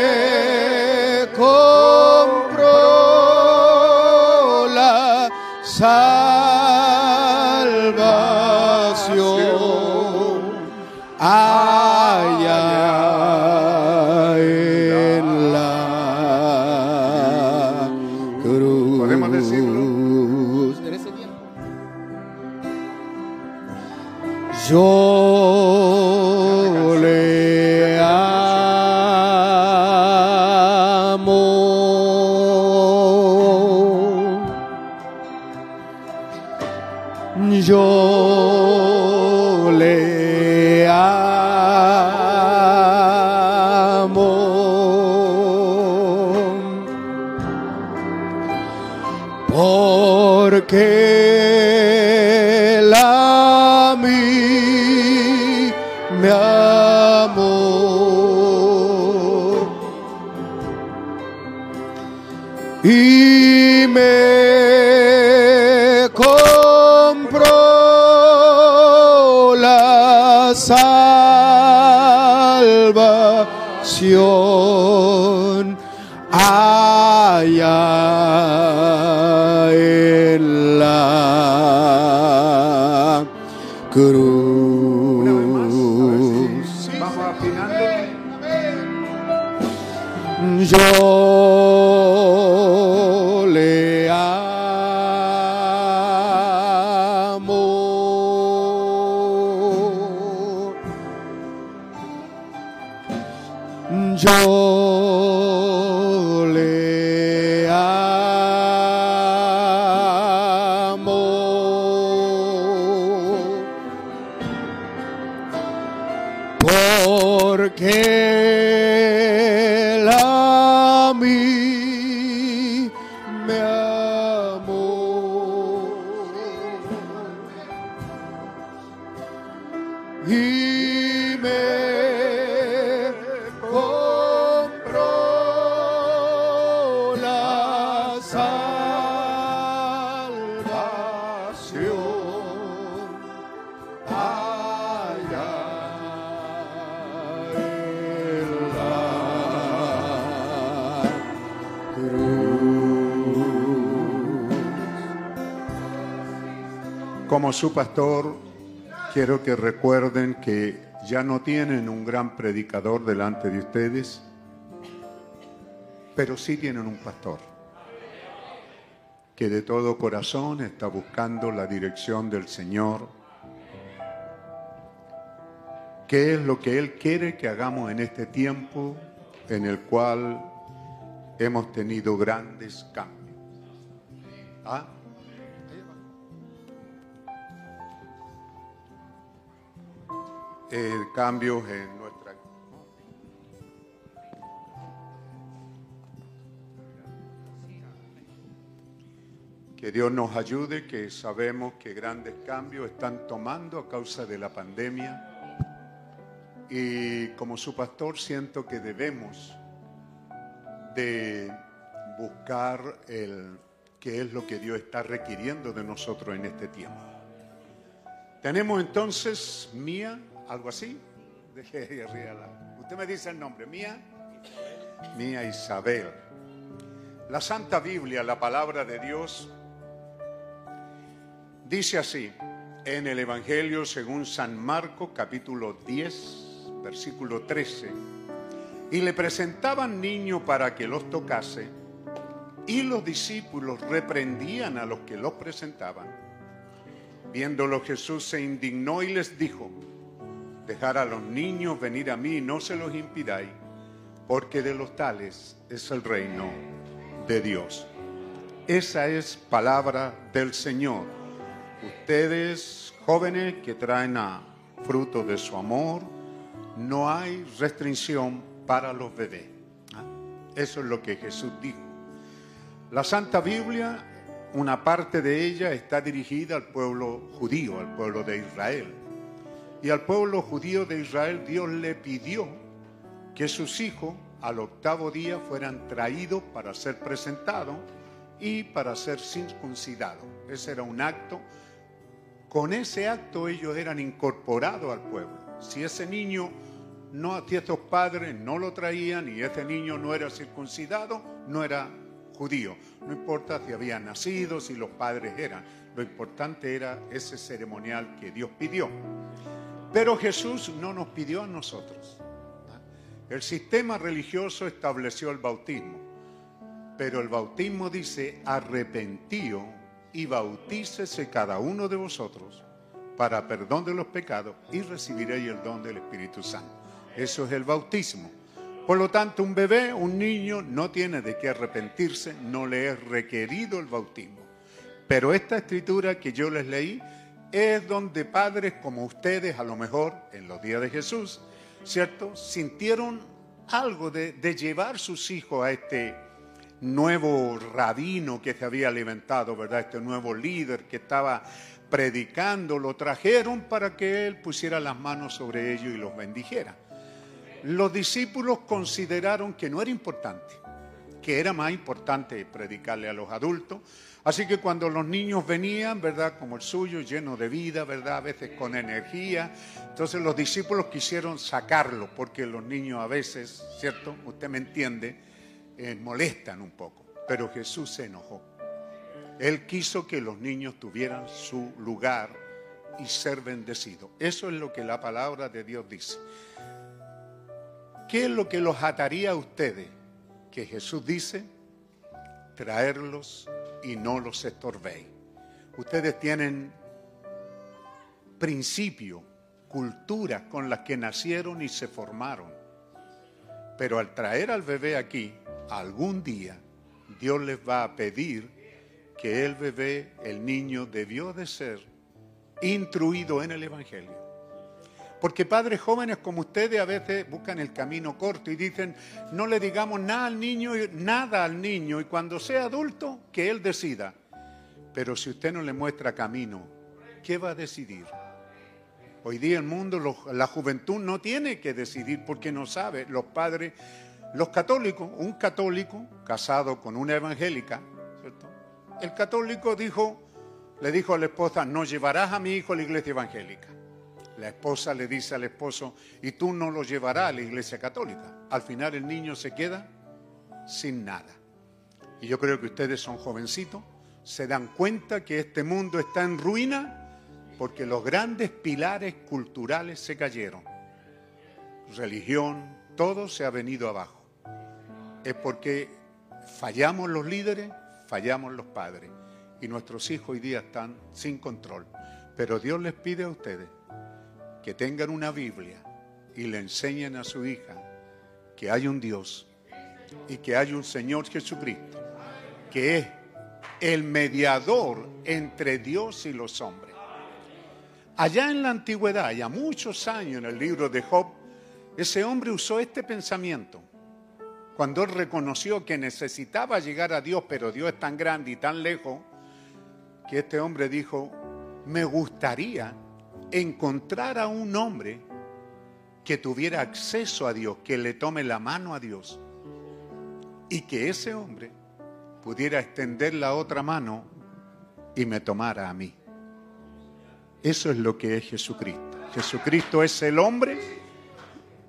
Su pastor, quiero que recuerden que ya no tienen un gran predicador delante de ustedes, pero sí tienen un pastor que de todo corazón está buscando la dirección del Señor. ¿Qué es lo que Él quiere que hagamos en este tiempo en el cual hemos tenido grandes cambios? Cambios en nuestra Que Dios nos ayude, que sabemos que grandes cambios están tomando a causa de la pandemia. Y como su pastor siento que debemos de buscar el qué es lo que Dios está requiriendo de nosotros en este tiempo. Tenemos entonces Mía, algo así. Deje ahí arriba la- Usted me dice el nombre, mía. Mía Isabel. La Santa Biblia, la palabra de Dios, dice así en el Evangelio según San Marcos capítulo 10, versículo 13. Y le presentaban niños para que los tocase, y los discípulos reprendían a los que los presentaban. Viéndolo Jesús se indignó y les dijo, dejar a los niños venir a mí, no se los impidáis, porque de los tales es el reino de Dios. Esa es palabra del Señor. Ustedes, jóvenes que traen fruto de su amor, no hay restricción para los bebés. ¿ah? Eso es lo que Jesús dijo. La Santa Biblia, una parte de ella está dirigida al pueblo judío, al pueblo de Israel. Y al pueblo judío de Israel Dios le pidió que sus hijos al octavo día fueran traídos para ser presentados y para ser circuncidados. Ese era un acto. Con ese acto ellos eran incorporados al pueblo. Si ese niño no, si estos padres no lo traían y ese niño no era circuncidado, no era judío. No importa si había nacido, si los padres eran. Lo importante era ese ceremonial que Dios pidió. Pero Jesús no nos pidió a nosotros. El sistema religioso estableció el bautismo, pero el bautismo dice arrepentío y bautícese cada uno de vosotros para perdón de los pecados y recibiréis el don del Espíritu Santo. Eso es el bautismo. Por lo tanto, un bebé, un niño, no tiene de qué arrepentirse, no le es requerido el bautismo. Pero esta escritura que yo les leí es donde padres como ustedes, a lo mejor en los días de Jesús, ¿cierto? Sintieron algo de, llevar sus hijos a este nuevo rabino que se había alimentado, ¿verdad? Este nuevo líder que estaba predicando, lo trajeron para que él pusiera las manos sobre ellos y los bendijera. Los discípulos consideraron que no era importante, que era más importante predicarle a los adultos. Así que cuando los niños venían, ¿verdad? Como el suyo, lleno de vida, ¿verdad? A veces con energía. Entonces los discípulos quisieron sacarlo, porque los niños a veces, ¿cierto? Usted me entiende, eh, molestan un poco. Pero Jesús se enojó. Él quiso que los niños tuvieran su lugar y ser bendecidos. Eso es lo que la palabra de Dios dice. ¿Qué es lo que los ataría a ustedes? Que Jesús dice, traerlos y no los estorbéis. Ustedes tienen principios, culturas con las que nacieron y se formaron. Pero al traer al bebé aquí, algún día Dios les va a pedir que el bebé, el niño, debió de ser instruido en el Evangelio. Porque padres jóvenes como ustedes a veces buscan el camino corto y dicen, no le digamos nada al niño, nada al niño, y cuando sea adulto, que él decida. Pero si usted no le muestra camino, ¿qué va a decidir? Hoy día el mundo, la juventud no tiene que decidir porque no sabe. Los padres, los católicos, un católico casado con una evangélica, ¿cierto? El católico dijo, le dijo a la esposa, no llevarás a mi hijo a la iglesia evangélica. La esposa le dice al esposo, y tú no lo llevarás a la iglesia católica. Al final el niño se queda sin nada. Y yo creo que ustedes son jovencitos, se dan cuenta que este mundo está en ruina porque los grandes pilares culturales se cayeron. Religión, todo se ha venido abajo. Es porque fallamos los líderes, fallamos los padres. Y nuestros hijos hoy día están sin control. Pero Dios les pide a ustedes que tengan una Biblia y le enseñen a su hija que hay un Dios y que hay un Señor Jesucristo, que es el mediador entre Dios y los hombres. Allá en la antigüedad, ya muchos años en el libro de Job, ese hombre usó este pensamiento. Cuando él reconoció que necesitaba llegar a Dios, pero Dios es tan grande y tan lejos, que este hombre dijo, me gustaría encontrar a un hombre que tuviera acceso a Dios, que le tome la mano a Dios y que ese hombre pudiera extender la otra mano y me tomara a mí. Eso es lo que es Jesucristo. Jesucristo es el hombre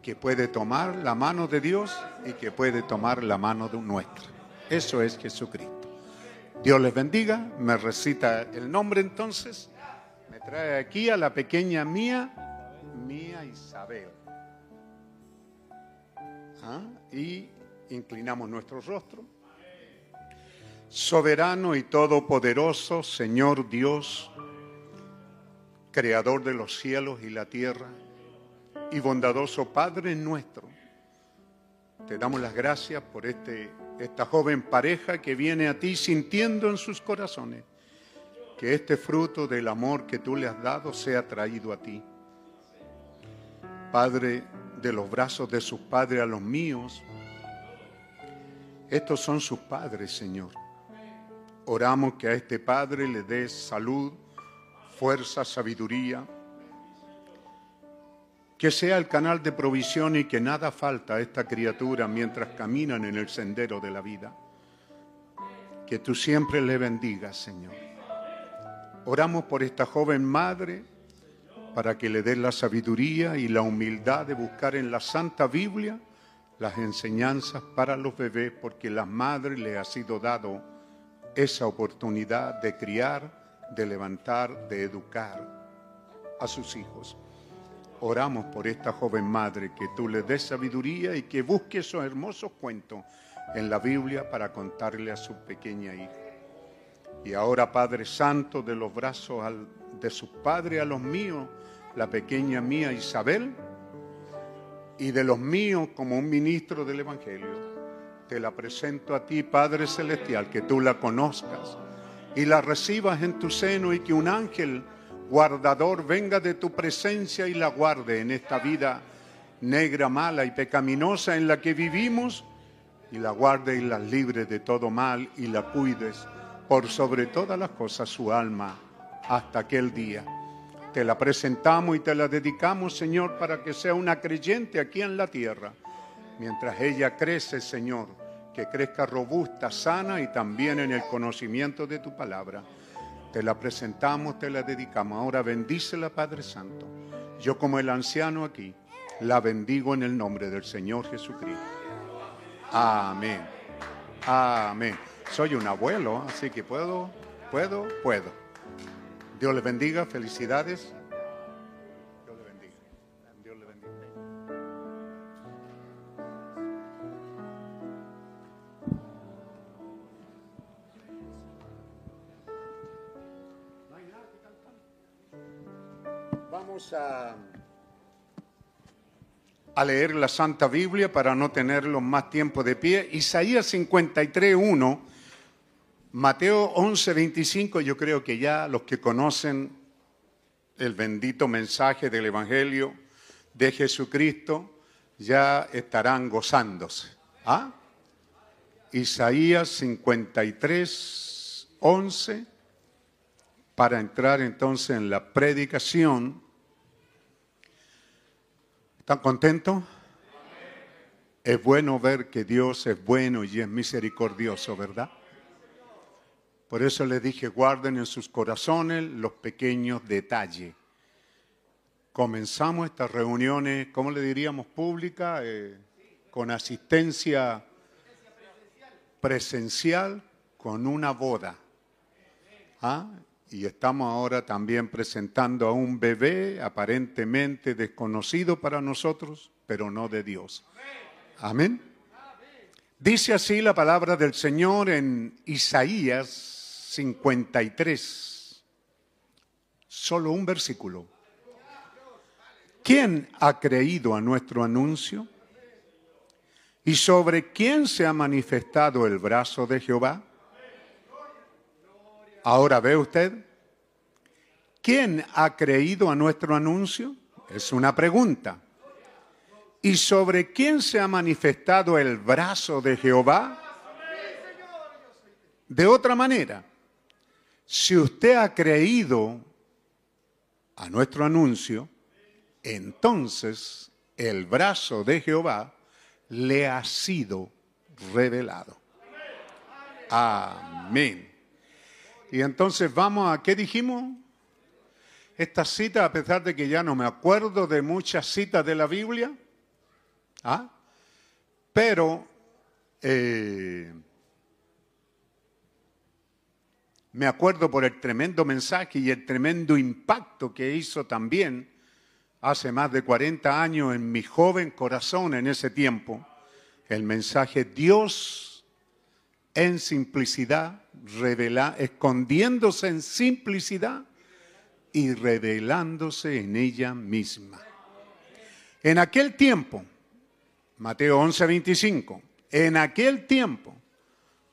que puede tomar la mano de Dios y que puede tomar la mano de nuestra. Eso es Jesucristo. Dios les bendiga. Me recita el nombre entonces. Trae aquí a la pequeña mía, mía Isabel. ¿Ah? Y inclinamos nuestro rostro. Soberano y todopoderoso Señor Dios, Creador de los cielos y la tierra, y bondadoso Padre nuestro, te damos las gracias por este, esta joven pareja que viene a ti sintiendo en sus corazones que este fruto del amor que tú le has dado sea traído a ti. Padre, de los brazos de sus padres a los míos, estos son sus padres, Señor. Oramos que a este Padre le des salud, fuerza, sabiduría, que sea el canal de provisión y que nada falta a esta criatura mientras caminan en el sendero de la vida. Que tú siempre le bendigas, Señor. Oramos por esta joven madre para que le des la sabiduría y la humildad de buscar en la Santa Biblia las enseñanzas para los bebés, porque la madre le ha sido dado esa oportunidad de criar, de levantar, de educar a sus hijos. Oramos por esta joven madre, que tú le des sabiduría y que busque esos hermosos cuentos en la Biblia para contarle a su pequeña hija. Y ahora, Padre Santo, de los brazos de su padre a los míos, la pequeña mía Isabel, y de los míos como un ministro del Evangelio, te la presento a ti, Padre Celestial, que tú la conozcas y la recibas en tu seno y que un ángel guardador venga de tu presencia y la guarde en esta vida negra, mala y pecaminosa en la que vivimos, y la guarde y la libre de todo mal y la cuides por sobre todas las cosas su alma hasta aquel día. Te la presentamos y te la dedicamos, Señor, para que sea una creyente aquí en la tierra. Mientras ella crece, Señor, que crezca robusta, sana y también en el conocimiento de tu palabra. Te la presentamos, te la dedicamos. Ahora bendícela, Padre Santo. Yo como el anciano aquí, la bendigo en el nombre del Señor Jesucristo. Amén. Amén. Soy un abuelo, así que puedo, puedo, puedo. Dios le bendiga, felicidades. Dios le bendiga. Dios le bendiga. Vamos a, a leer la Santa Biblia para no tenerlo más tiempo de pie. Isaías 53, 1, Mateo 11, 25, yo creo que ya los que conocen el bendito mensaje del Evangelio de Jesucristo ya estarán gozándose. ¿Ah? Isaías 53, 11, para entrar entonces en la predicación. ¿Están contentos? Es bueno ver que Dios es bueno y es misericordioso, ¿verdad? Por eso les dije, guarden en sus corazones los pequeños detalles. Comenzamos estas reuniones, ¿cómo le diríamos? Pública, eh, con asistencia presencial, con una boda. ¿Ah? Y estamos ahora también presentando a un bebé aparentemente desconocido para nosotros, pero no de Dios. Amén. Dice así la palabra del Señor en Isaías 53. Solo un versículo. ¿Quién ha creído a nuestro anuncio? ¿Y sobre quién se ha manifestado el brazo de Jehová? Ahora ve usted, ¿quién ha creído a nuestro anuncio? Es una pregunta. ¿Y sobre quién se ha manifestado el brazo de Jehová? De otra manera, si usted ha creído a nuestro anuncio, entonces el brazo de Jehová le ha sido revelado. Amén. Y entonces vamos a, ¿qué dijimos? Estas citas, a pesar de que ya no me acuerdo de muchas citas de la Biblia, ¿ah? pero eh, me acuerdo por el tremendo mensaje y el tremendo impacto que hizo también hace más de 40 años en mi joven corazón en ese tiempo, el mensaje Dios en simplicidad, revela, escondiéndose en simplicidad y revelándose en ella misma. En aquel tiempo, Mateo 11, 25, en aquel tiempo,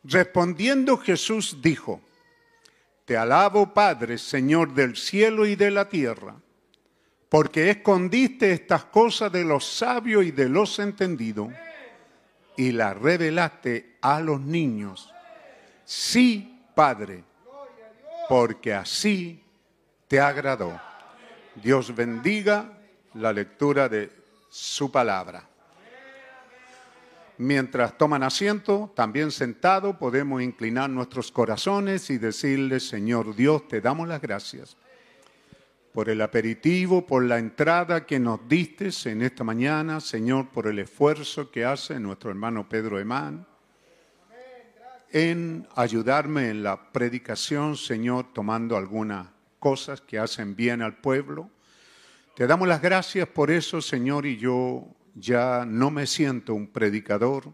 respondiendo Jesús dijo, Te alabo Padre, Señor del cielo y de la tierra, porque escondiste estas cosas de los sabios y de los entendidos y las revelaste a los niños. Sí, Padre, porque así te agradó. Dios bendiga la lectura de su palabra. Mientras toman asiento, también sentado, podemos inclinar nuestros corazones y decirle, Señor Dios, te damos las gracias por el aperitivo, por la entrada que nos diste en esta mañana, Señor, por el esfuerzo que hace nuestro hermano Pedro Emán en ayudarme en la predicación, Señor, tomando algunas cosas que hacen bien al pueblo. Te damos las gracias por eso, Señor, y yo ya no me siento un predicador,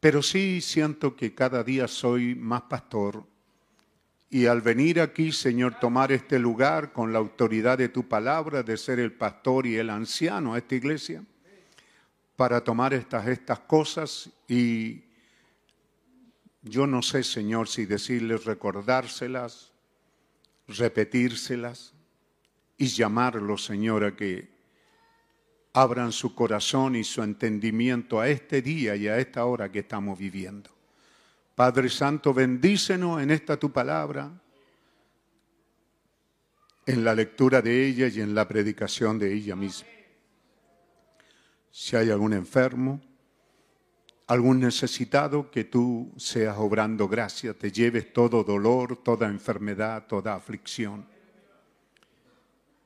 pero sí siento que cada día soy más pastor. Y al venir aquí, Señor, tomar este lugar con la autoridad de tu palabra, de ser el pastor y el anciano a esta iglesia, para tomar estas, estas cosas y yo no sé, Señor, si decirles recordárselas, repetírselas y llamarlos, Señor, a que abran su corazón y su entendimiento a este día y a esta hora que estamos viviendo. Padre Santo, bendícenos en esta tu palabra, en la lectura de ella y en la predicación de ella misma. Si hay algún enfermo, algún necesitado, que tú seas obrando gracia, te lleves todo dolor, toda enfermedad, toda aflicción.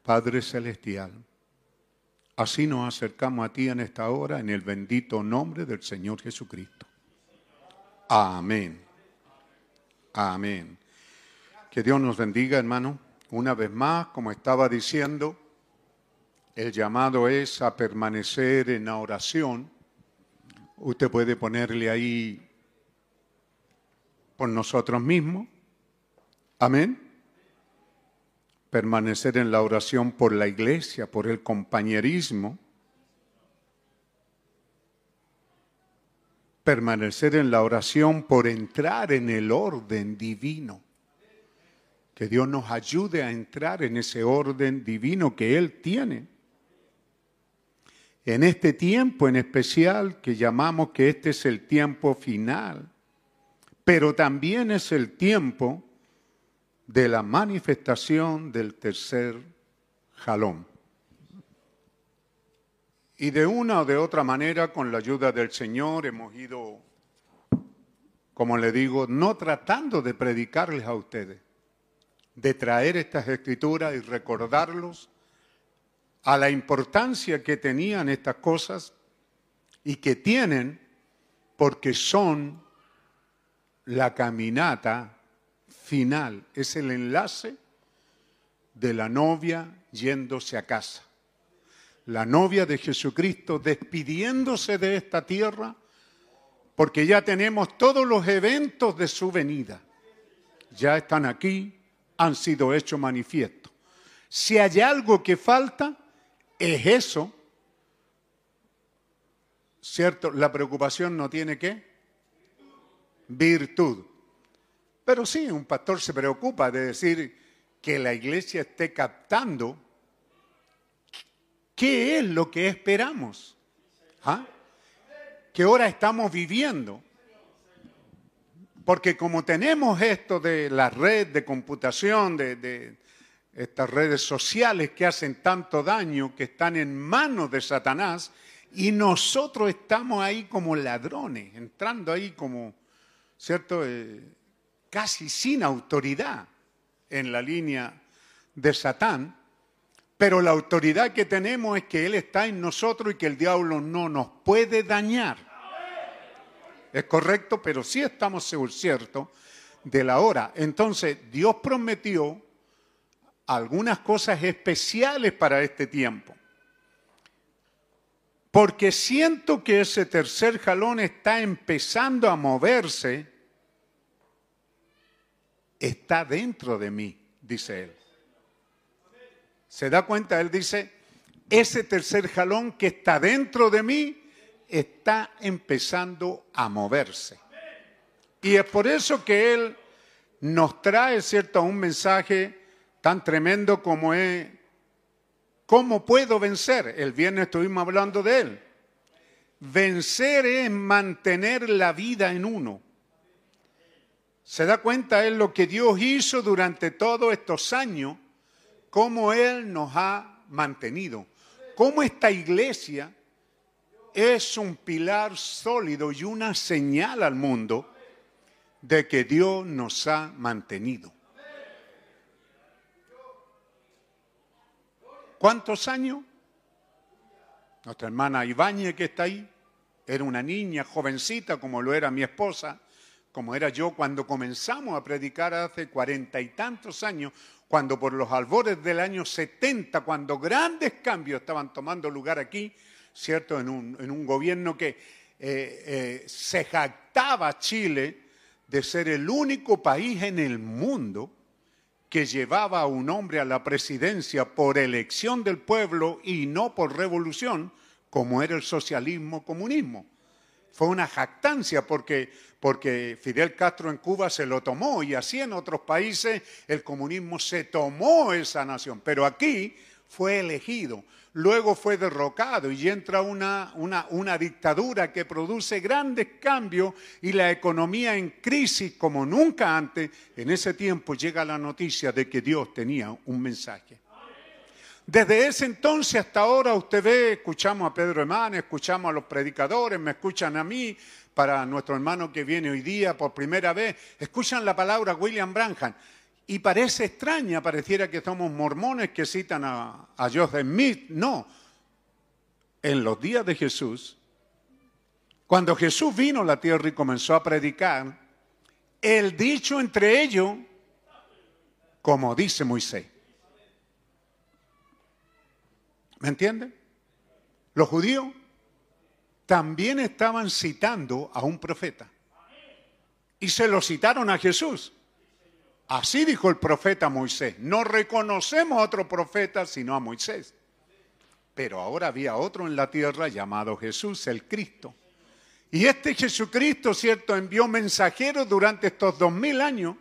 Padre Celestial, así nos acercamos a ti en esta hora en el bendito nombre del Señor Jesucristo. Amén. Amén. Que Dios nos bendiga, hermano. Una vez más, como estaba diciendo, el llamado es a permanecer en la oración Usted puede ponerle ahí por nosotros mismos. Amén. Permanecer en la oración por la iglesia, por el compañerismo. Permanecer en la oración por entrar en el orden divino. Que Dios nos ayude a entrar en ese orden divino que Él tiene en este tiempo en especial que llamamos que este es el tiempo final, pero también es el tiempo de la manifestación del tercer jalón. Y de una o de otra manera, con la ayuda del Señor, hemos ido, como le digo, no tratando de predicarles a ustedes, de traer estas escrituras y recordarlos a la importancia que tenían estas cosas y que tienen porque son la caminata final, es el enlace de la novia yéndose a casa. La novia de Jesucristo despidiéndose de esta tierra porque ya tenemos todos los eventos de su venida. Ya están aquí, han sido hechos manifiestos. Si hay algo que falta, es eso, ¿cierto? La preocupación no tiene qué? Virtud. Pero sí, un pastor se preocupa de decir que la iglesia esté captando qué es lo que esperamos. ¿Ah? ¿Qué hora estamos viviendo? Porque como tenemos esto de la red de computación, de, estas redes sociales que hacen tanto daño, que están en manos de Satanás, y nosotros estamos ahí como ladrones, entrando ahí como, ¿cierto? Eh, casi sin autoridad en la línea de Satán, pero la autoridad que tenemos es que Él está en nosotros y que el diablo no nos puede dañar. Es correcto, pero sí estamos seguros, cierto, de la hora. Entonces, Dios prometió algunas cosas especiales para este tiempo. Porque siento que ese tercer jalón está empezando a moverse, está dentro de mí, dice él. ¿Se da cuenta? Él dice, ese tercer jalón que está dentro de mí está empezando a moverse. Y es por eso que Él nos trae, ¿cierto?, un mensaje tan tremendo como es, ¿cómo puedo vencer? El viernes estuvimos hablando de Él. Vencer es mantener la vida en uno. ¿Se da cuenta? Es lo que Dios hizo durante todos estos años cómo Él nos ha mantenido, cómo esta iglesia es un pilar sólido y una señal al mundo de que Dios nos ha mantenido. ¿Cuántos años? Nuestra hermana Ibáñez que está ahí, era una niña jovencita como lo era mi esposa, como era yo cuando comenzamos a predicar hace cuarenta y tantos años, cuando por los albores del año 70, cuando grandes cambios estaban tomando lugar aquí, ¿cierto? En un, gobierno que eh, eh, se jactaba Chile de ser el único país en el mundo que llevaba a un hombre a la presidencia por elección del pueblo y no por revolución, como era el socialismo comunismo. Fue una jactancia porque Fidel Castro en Cuba se lo tomó y así en otros países el comunismo se tomó esa nación, pero aquí fue elegido, luego fue derrocado y entra una, una dictadura que produce grandes cambios y la economía en crisis como nunca antes, en ese tiempo llega la noticia de que Dios tenía un mensaje. Desde ese entonces hasta ahora usted ve, escuchamos a Pedro Emán, escuchamos a los predicadores, me escuchan a mí, para nuestro hermano que viene hoy día por primera vez, escuchan la palabra William Branham y parece extraña, pareciera que somos mormones que citan a, a Joseph Smith. No, en los días de Jesús, cuando Jesús vino a la tierra y comenzó a predicar, el dicho entre ellos, como dice Moisés. ¿Me entienden? Los judíos también estaban citando a un profeta. Y se lo citaron a Jesús. Así dijo el profeta Moisés. No reconocemos a otro profeta sino a Moisés. Pero ahora había otro en la tierra llamado Jesús, el Cristo. Y este Jesucristo, cierto, envió mensajeros durante estos dos mil años,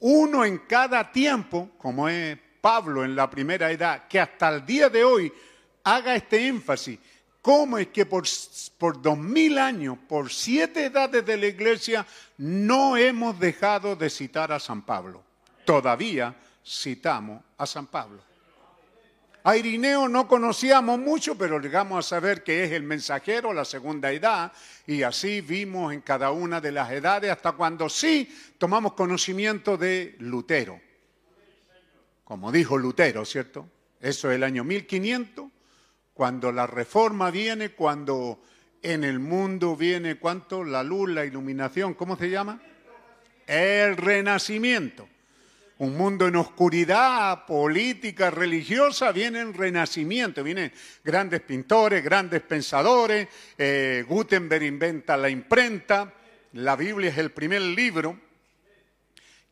uno en cada tiempo, como es Pablo en la primera edad, que hasta el día de hoy haga este énfasis ¿Cómo es que por, dos mil años, por siete edades de la iglesia, no hemos dejado de citar a San Pablo? Todavía citamos a San Pablo. A Irineo no conocíamos mucho, pero llegamos a saber que es el mensajero, la segunda edad, y así vimos en cada una de las edades hasta cuando sí tomamos conocimiento de Lutero. Como dijo Lutero, ¿cierto? Eso es el año 1500 cuando la reforma viene, cuando en el mundo viene, ¿cuánto? La luz, la iluminación, ¿cómo se llama? El renacimiento. Un mundo en oscuridad política, religiosa, viene el renacimiento, vienen grandes pintores, grandes pensadores, eh, Gutenberg inventa la imprenta, la Biblia es el primer libro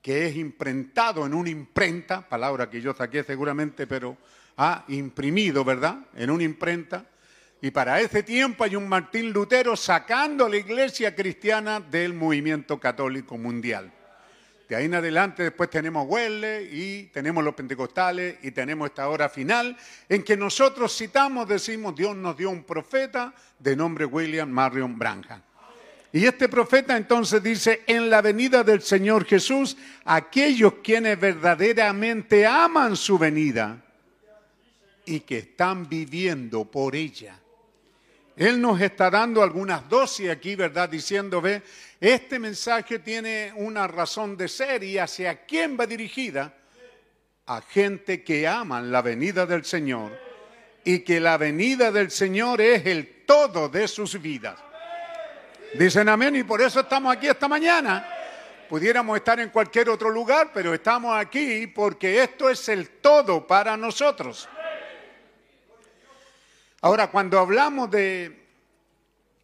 que es imprentado en una imprenta, palabra que yo saqué seguramente, pero ha imprimido, ¿verdad?, en una imprenta. Y para ese tiempo hay un Martín Lutero sacando a la iglesia cristiana del movimiento católico mundial. De ahí en adelante después tenemos Wesley y tenemos los pentecostales y tenemos esta hora final en que nosotros citamos, decimos, Dios nos dio un profeta de nombre William Marion Branham. Y este profeta entonces dice, en la venida del Señor Jesús, aquellos quienes verdaderamente aman su venida, y que están viviendo por ella. Él nos está dando algunas dosis aquí, ¿verdad? Diciendo, ve, este mensaje tiene una razón de ser y hacia quién va dirigida. a gente que aman la venida del Señor y que la venida del Señor es el todo de sus vidas. Dicen amén y por eso estamos aquí esta mañana. Pudiéramos estar en cualquier otro lugar, pero estamos aquí porque esto es el todo para nosotros. Ahora, cuando hablamos de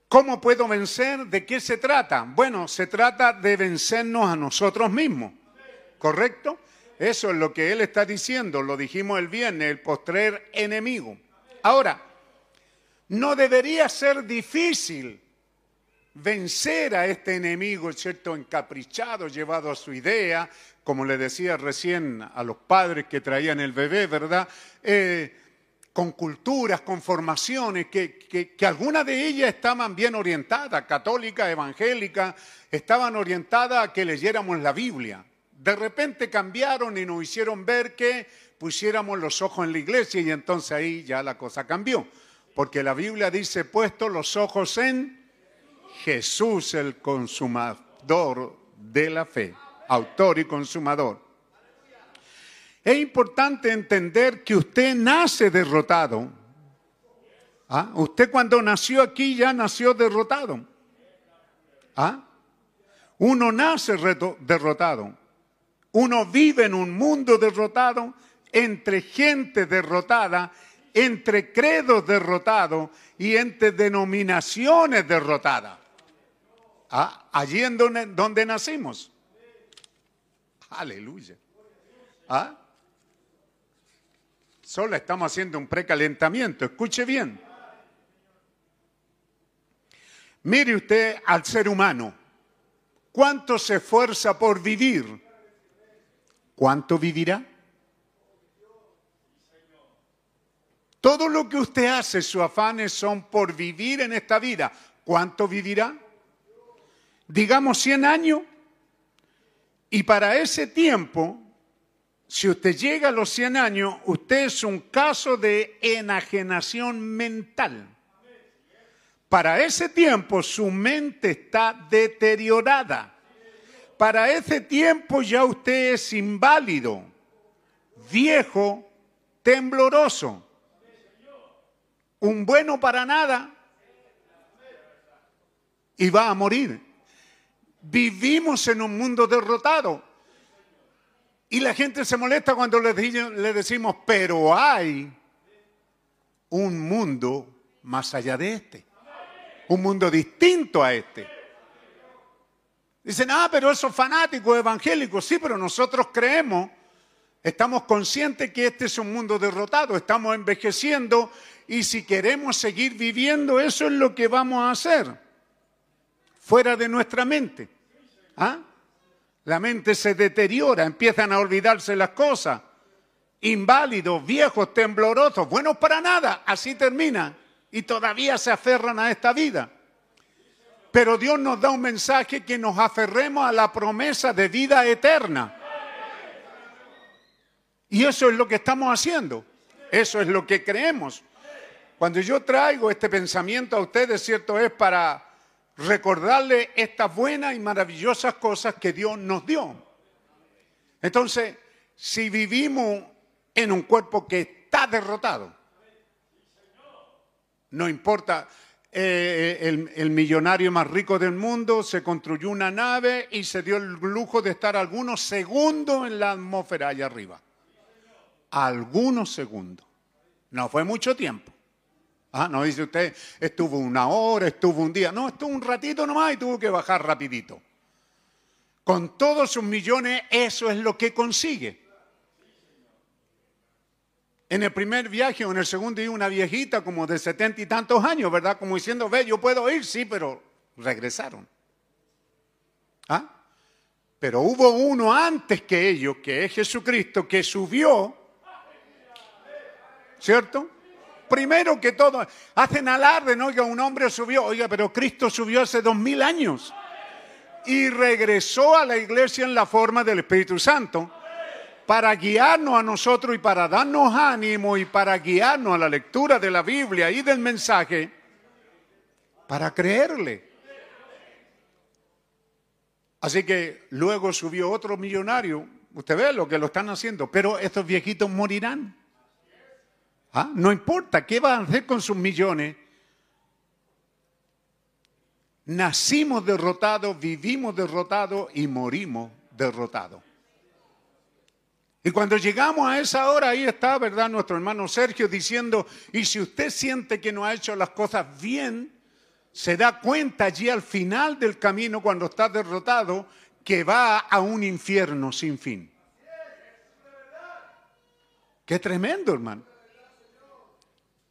cómo puedo vencer, ¿de qué se trata? Bueno, se trata de vencernos a nosotros mismos, ¿correcto? Eso es lo que él está diciendo, lo dijimos el viernes, el postrer enemigo. Ahora, no debería ser difícil vencer a este enemigo, ¿cierto? Encaprichado, llevado a su idea, como le decía recién a los padres que traían el bebé, ¿verdad? Eh, con culturas, con formaciones, que, que algunas de ellas estaban bien orientadas, católicas, evangélicas, estaban orientadas a que leyéramos la Biblia. De repente cambiaron y nos hicieron ver que pusiéramos los ojos en la iglesia y entonces ahí ya la cosa cambió. Porque la Biblia dice, puesto los ojos en Jesús, el consumador de la fe, autor y consumador. Es importante entender que usted nace derrotado. ¿Ah? Usted cuando nació aquí ya nació derrotado. ¿Ah? Uno nace derrotado. Uno vive en un mundo derrotado, entre gente derrotada, entre credos derrotados y entre denominaciones derrotadas. Allí en donde, donde nacimos. Aleluya. ¿Ah? Solo estamos haciendo un precalentamiento. Escuche bien. Mire usted al ser humano. ¿Cuánto se esfuerza por vivir? ¿Cuánto vivirá? Todo lo que usted hace, sus afanes son por vivir en esta vida. ¿Cuánto vivirá? Digamos 100 años. Y para ese tiempo, si usted llega a los 100 años, usted es un caso de enajenación mental. Para ese tiempo su mente está deteriorada. Para ese tiempo ya usted es inválido, viejo, tembloroso, un bueno para nada y va a morir. Vivimos en un mundo derrotado. Y la gente se molesta cuando le, decimos, pero hay un mundo más allá de este. Un mundo distinto a este. Dicen, ah, pero esos fanáticos evangélicos, sí, pero nosotros creemos, estamos conscientes que este es un mundo derrotado, estamos envejeciendo y si queremos seguir viviendo, eso es lo que vamos a hacer, fuera de nuestra mente. ¿Ah? La mente se deteriora, empiezan a olvidarse las cosas. Inválidos, viejos, temblorosos, buenos para nada, así termina. Y todavía se aferran a esta vida. Pero Dios nos da un mensaje que nos aferremos a la promesa de vida eterna. Y eso es lo que estamos haciendo. Eso es lo que creemos. Cuando yo traigo este pensamiento a ustedes, cierto es para recordarle estas buenas y maravillosas cosas que Dios nos dio. Entonces, si vivimos en un cuerpo que está derrotado, no importa, eh, el, el, millonario más rico del mundo se construyó una nave y se dio el lujo de estar algunos segundos en la atmósfera allá arriba. Algunos segundos. No fue mucho tiempo. Ah, no dice usted, estuvo una hora, estuvo un día. No, estuvo un ratito nomás y tuvo que bajar rapidito. Con todos sus millones, eso es lo que consigue. En el primer viaje o en el segundo iba una viejita como de setenta y tantos años, ¿verdad? Como diciendo, ve, yo puedo ir, sí, pero regresaron. ¿Ah? Pero hubo uno antes que ellos, que es Jesucristo, que subió, ¿cierto? Primero que todo, hacen alarde, ¿no? Que un hombre subió, oiga, pero Cristo subió hace dos mil años y regresó a la iglesia en la forma del Espíritu Santo para guiarnos a nosotros y para darnos ánimo y para guiarnos a la lectura de la Biblia y del mensaje, para creerle. Así que luego subió otro millonario Usted ve lo que lo están haciendo, pero estos viejitos morirán. ¿Ah? No importa, ¿qué van a hacer con sus millones? Nacimos derrotados, vivimos derrotados y morimos derrotados. Y cuando llegamos a esa hora, ahí está, ¿verdad? Nuestro hermano Sergio diciendo, y si usted siente que no ha hecho las cosas bien, se da cuenta allí al final del camino, cuando está derrotado, que va a un infierno sin fin. Qué tremendo, hermano.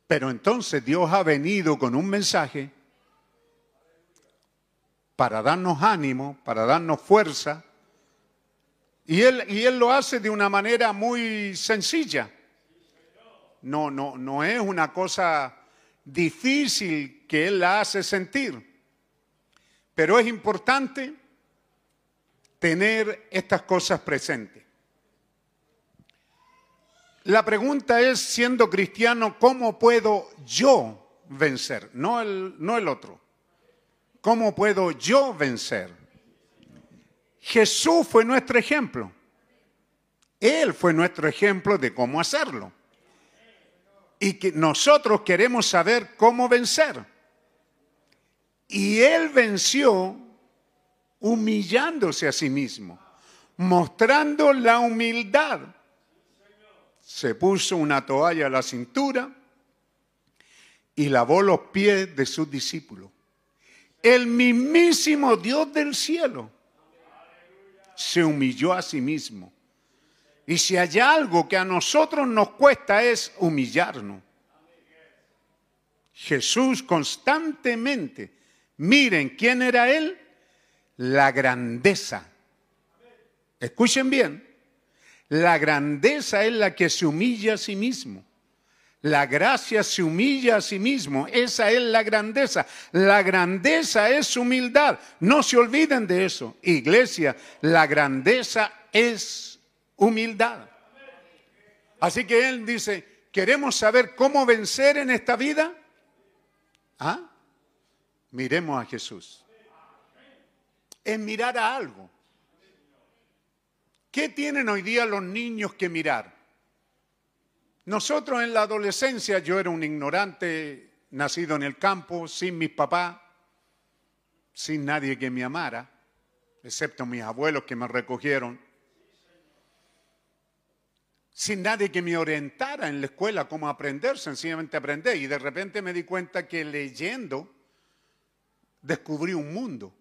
Pero entonces Dios ha venido con un mensaje para darnos ánimo, para darnos fuerza, y él, y él lo hace de una manera muy sencilla. No, no, no es una cosa difícil que él la hace sentir. Pero es importante tener estas cosas presentes. La pregunta es, siendo cristiano, ¿cómo puedo yo vencer? No el, no el otro. ¿Cómo puedo yo vencer? Jesús fue nuestro ejemplo. Él fue nuestro ejemplo de cómo hacerlo. Y que nosotros queremos saber cómo vencer. Y Él venció humillándose a sí mismo, mostrando la humildad. Se puso una toalla a la cintura y lavó los pies de sus discípulos. El mismísimo Dios del cielo se humilló a sí mismo. Y si hay algo que a nosotros nos cuesta es humillarnos. Jesús constantemente, miren quién era Él, la grandeza. Escuchen bien, la grandeza es la que se humilla a sí mismo. La gracia se humilla a sí mismo. Esa es la grandeza. La grandeza es humildad. No se olviden de eso. Iglesia, la grandeza es humildad. Así que él dice, ¿queremos saber cómo vencer en esta vida? ¿Ah? Miremos a Jesús. Es mirar a algo. ¿Qué tienen hoy día los niños que mirar? Nosotros en la adolescencia, yo era un ignorante, nacido en el campo, sin mis papás, sin nadie que me amara, excepto mis abuelos que me recogieron, sin nadie que me orientara en la escuela cómo aprender, sencillamente aprender. Y de repente me di cuenta que leyendo descubrí un mundo.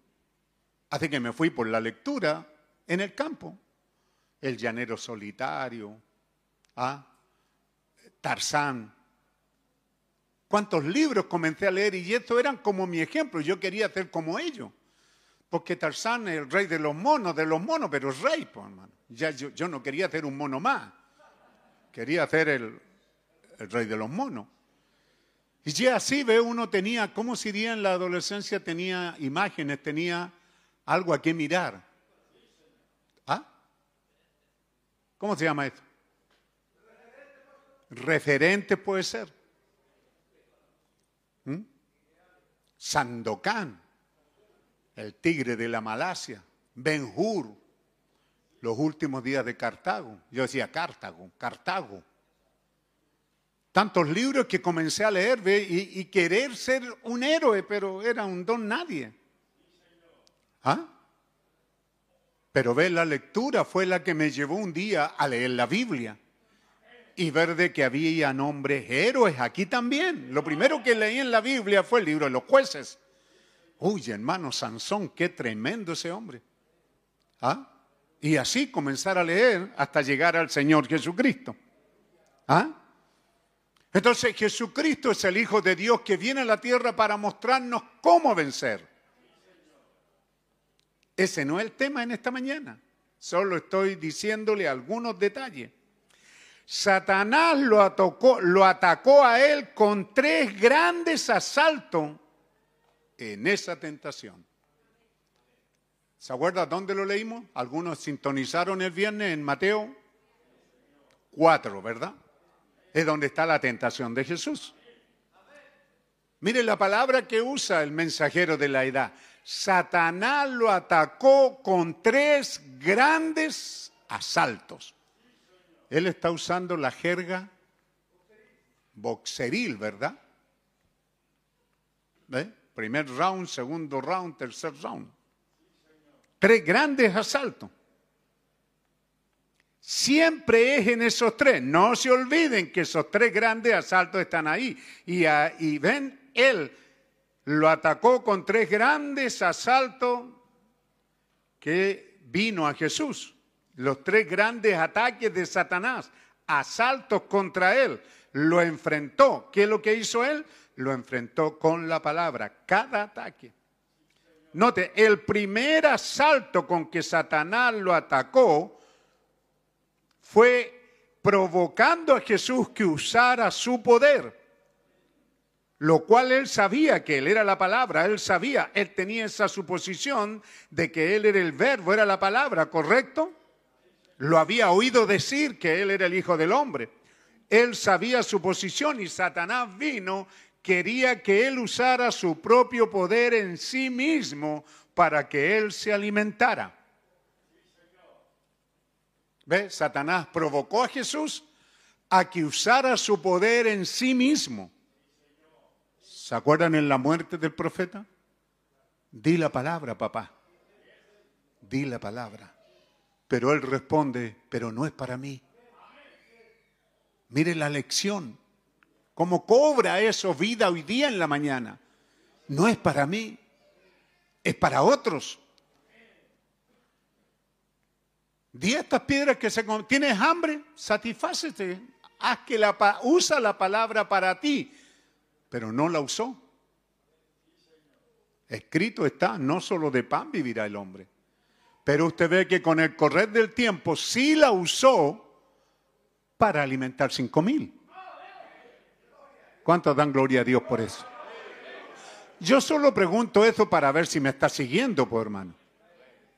Así que me fui por la lectura en el campo. El llanero solitario, ¿ah? Tarzán. ¿Cuántos libros comencé a leer? Y estos eran como mi ejemplo. Yo quería hacer como ellos. Porque Tarzán es el rey de los monos, de los monos, pero es rey, pues, hermano. Ya, yo, yo no quería hacer un mono más. Quería hacer el, el rey de los monos. Y ya así ve uno tenía, ¿cómo sería en la adolescencia? Tenía imágenes, tenía algo a qué mirar. ¿Ah? ¿Cómo se llama esto? Referente puede ser. ¿Mm? Sandokan, el tigre de la Malasia, Ben Hur, los últimos días de Cartago. Yo decía Cartago, Cartago. Tantos libros que comencé a leer y, y, querer ser un héroe, pero era un don nadie. ¿Ah? Pero ver la lectura fue la que me llevó un día a leer la Biblia y ver de que había nombres héroes aquí también. Lo primero que leí en la Biblia fue el libro de los jueces. Uy, hermano Sansón, qué tremendo ese hombre. ¿Ah? Y así comenzar a leer hasta llegar al Señor Jesucristo. ¿Ah? Entonces Jesucristo es el Hijo de Dios que viene a la tierra para mostrarnos cómo vencer. Ese no es el tema en esta mañana. Solo estoy diciéndole algunos detalles. Satanás lo atacó, lo atacó a él con tres grandes asaltos en esa tentación. ¿Se acuerda dónde lo leímos? Algunos sintonizaron el viernes en Mateo 4, ¿verdad? Es donde está la tentación de Jesús. Mire la palabra que usa el mensajero de la edad. Satanás lo atacó con tres grandes asaltos. Él está usando la jerga boxeril, ¿verdad? ¿Ve? Primer round, segundo round, tercer round. Tres grandes asaltos. Siempre es en esos tres. No se olviden que esos tres grandes asaltos están ahí. Y, ah, y ven, él lo atacó con tres grandes asaltos que vino a Jesús. Los tres grandes ataques de Satanás, asaltos contra él. Lo enfrentó. ¿Qué es lo que hizo él? Lo enfrentó con la palabra. Cada ataque. Note, el primer asalto con que Satanás lo atacó fue provocando a Jesús que usara su poder, lo cual él sabía que él era la palabra, él sabía, él tenía esa suposición de que él era el verbo, era la palabra, ¿correcto? Lo había oído decir que él era el Hijo del Hombre. Él sabía su posición y Satanás vino, quería que él usara su propio poder en sí mismo para que él se alimentara. ¿Ve? Satanás provocó a Jesús a que usara su poder en sí mismo. ¿Se acuerdan en la muerte del profeta? Di la palabra, papá. Di la palabra. Pero él responde, pero no es para mí. Mire la lección. ¿Cómo cobra eso vida hoy día en la mañana? No es para mí, es para otros. Di estas piedras que se tienes hambre, satisfácete. Haz que la usa la palabra para ti, pero no la usó. Escrito está, no solo de pan vivirá el hombre. Pero usted ve que con el correr del tiempo sí la usó para alimentar cinco mil. ¿Cuántos dan gloria a Dios por eso? Yo solo pregunto eso para ver si me está siguiendo, pues hermano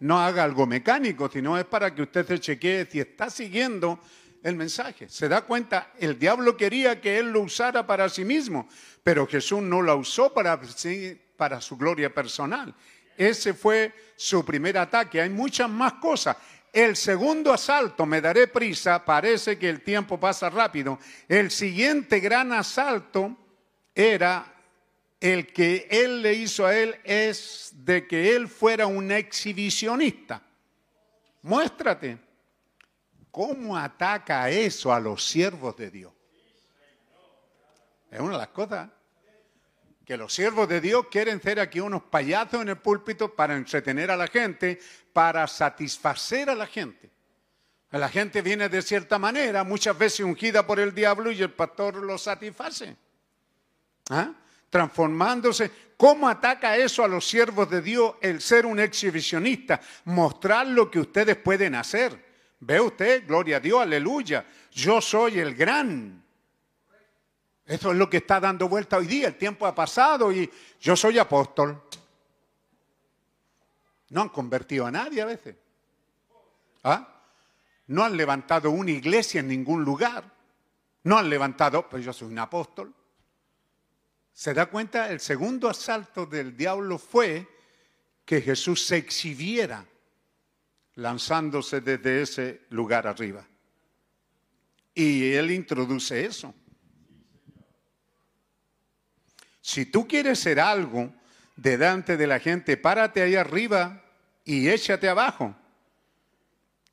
no haga algo mecánico, sino es para que usted se chequee si está siguiendo el mensaje. Se da cuenta, el diablo quería que él lo usara para sí mismo, pero Jesús no lo usó para, para su gloria personal. Ese fue su primer ataque. Hay muchas más cosas. El segundo asalto, me daré prisa, parece que el tiempo pasa rápido. El siguiente gran asalto era el que él le hizo a él es de que él fuera un exhibicionista. Muéstrate cómo ataca eso a los siervos de Dios. Es una de las cosas que los siervos de Dios quieren ser aquí unos payasos en el púlpito para entretener a la gente, para satisfacer a la gente. La gente viene de cierta manera, muchas veces ungida por el diablo y el pastor lo satisface. ¿Ah? transformándose. ¿Cómo ataca eso a los siervos de Dios el ser un exhibicionista? Mostrar lo que ustedes pueden hacer. ¿Ve usted? Gloria a Dios, aleluya. Yo soy el gran. Eso es lo que está dando vuelta hoy día. El tiempo ha pasado y yo soy apóstol. No han convertido a nadie a veces. ¿Ah? No han levantado una iglesia en ningún lugar. No han levantado, pues yo soy un apóstol. ¿Se da cuenta? El segundo asalto del diablo fue que Jesús se exhibiera lanzándose desde ese lugar arriba. Y él introduce eso. Si tú quieres ser algo delante de la gente, párate ahí arriba y échate abajo.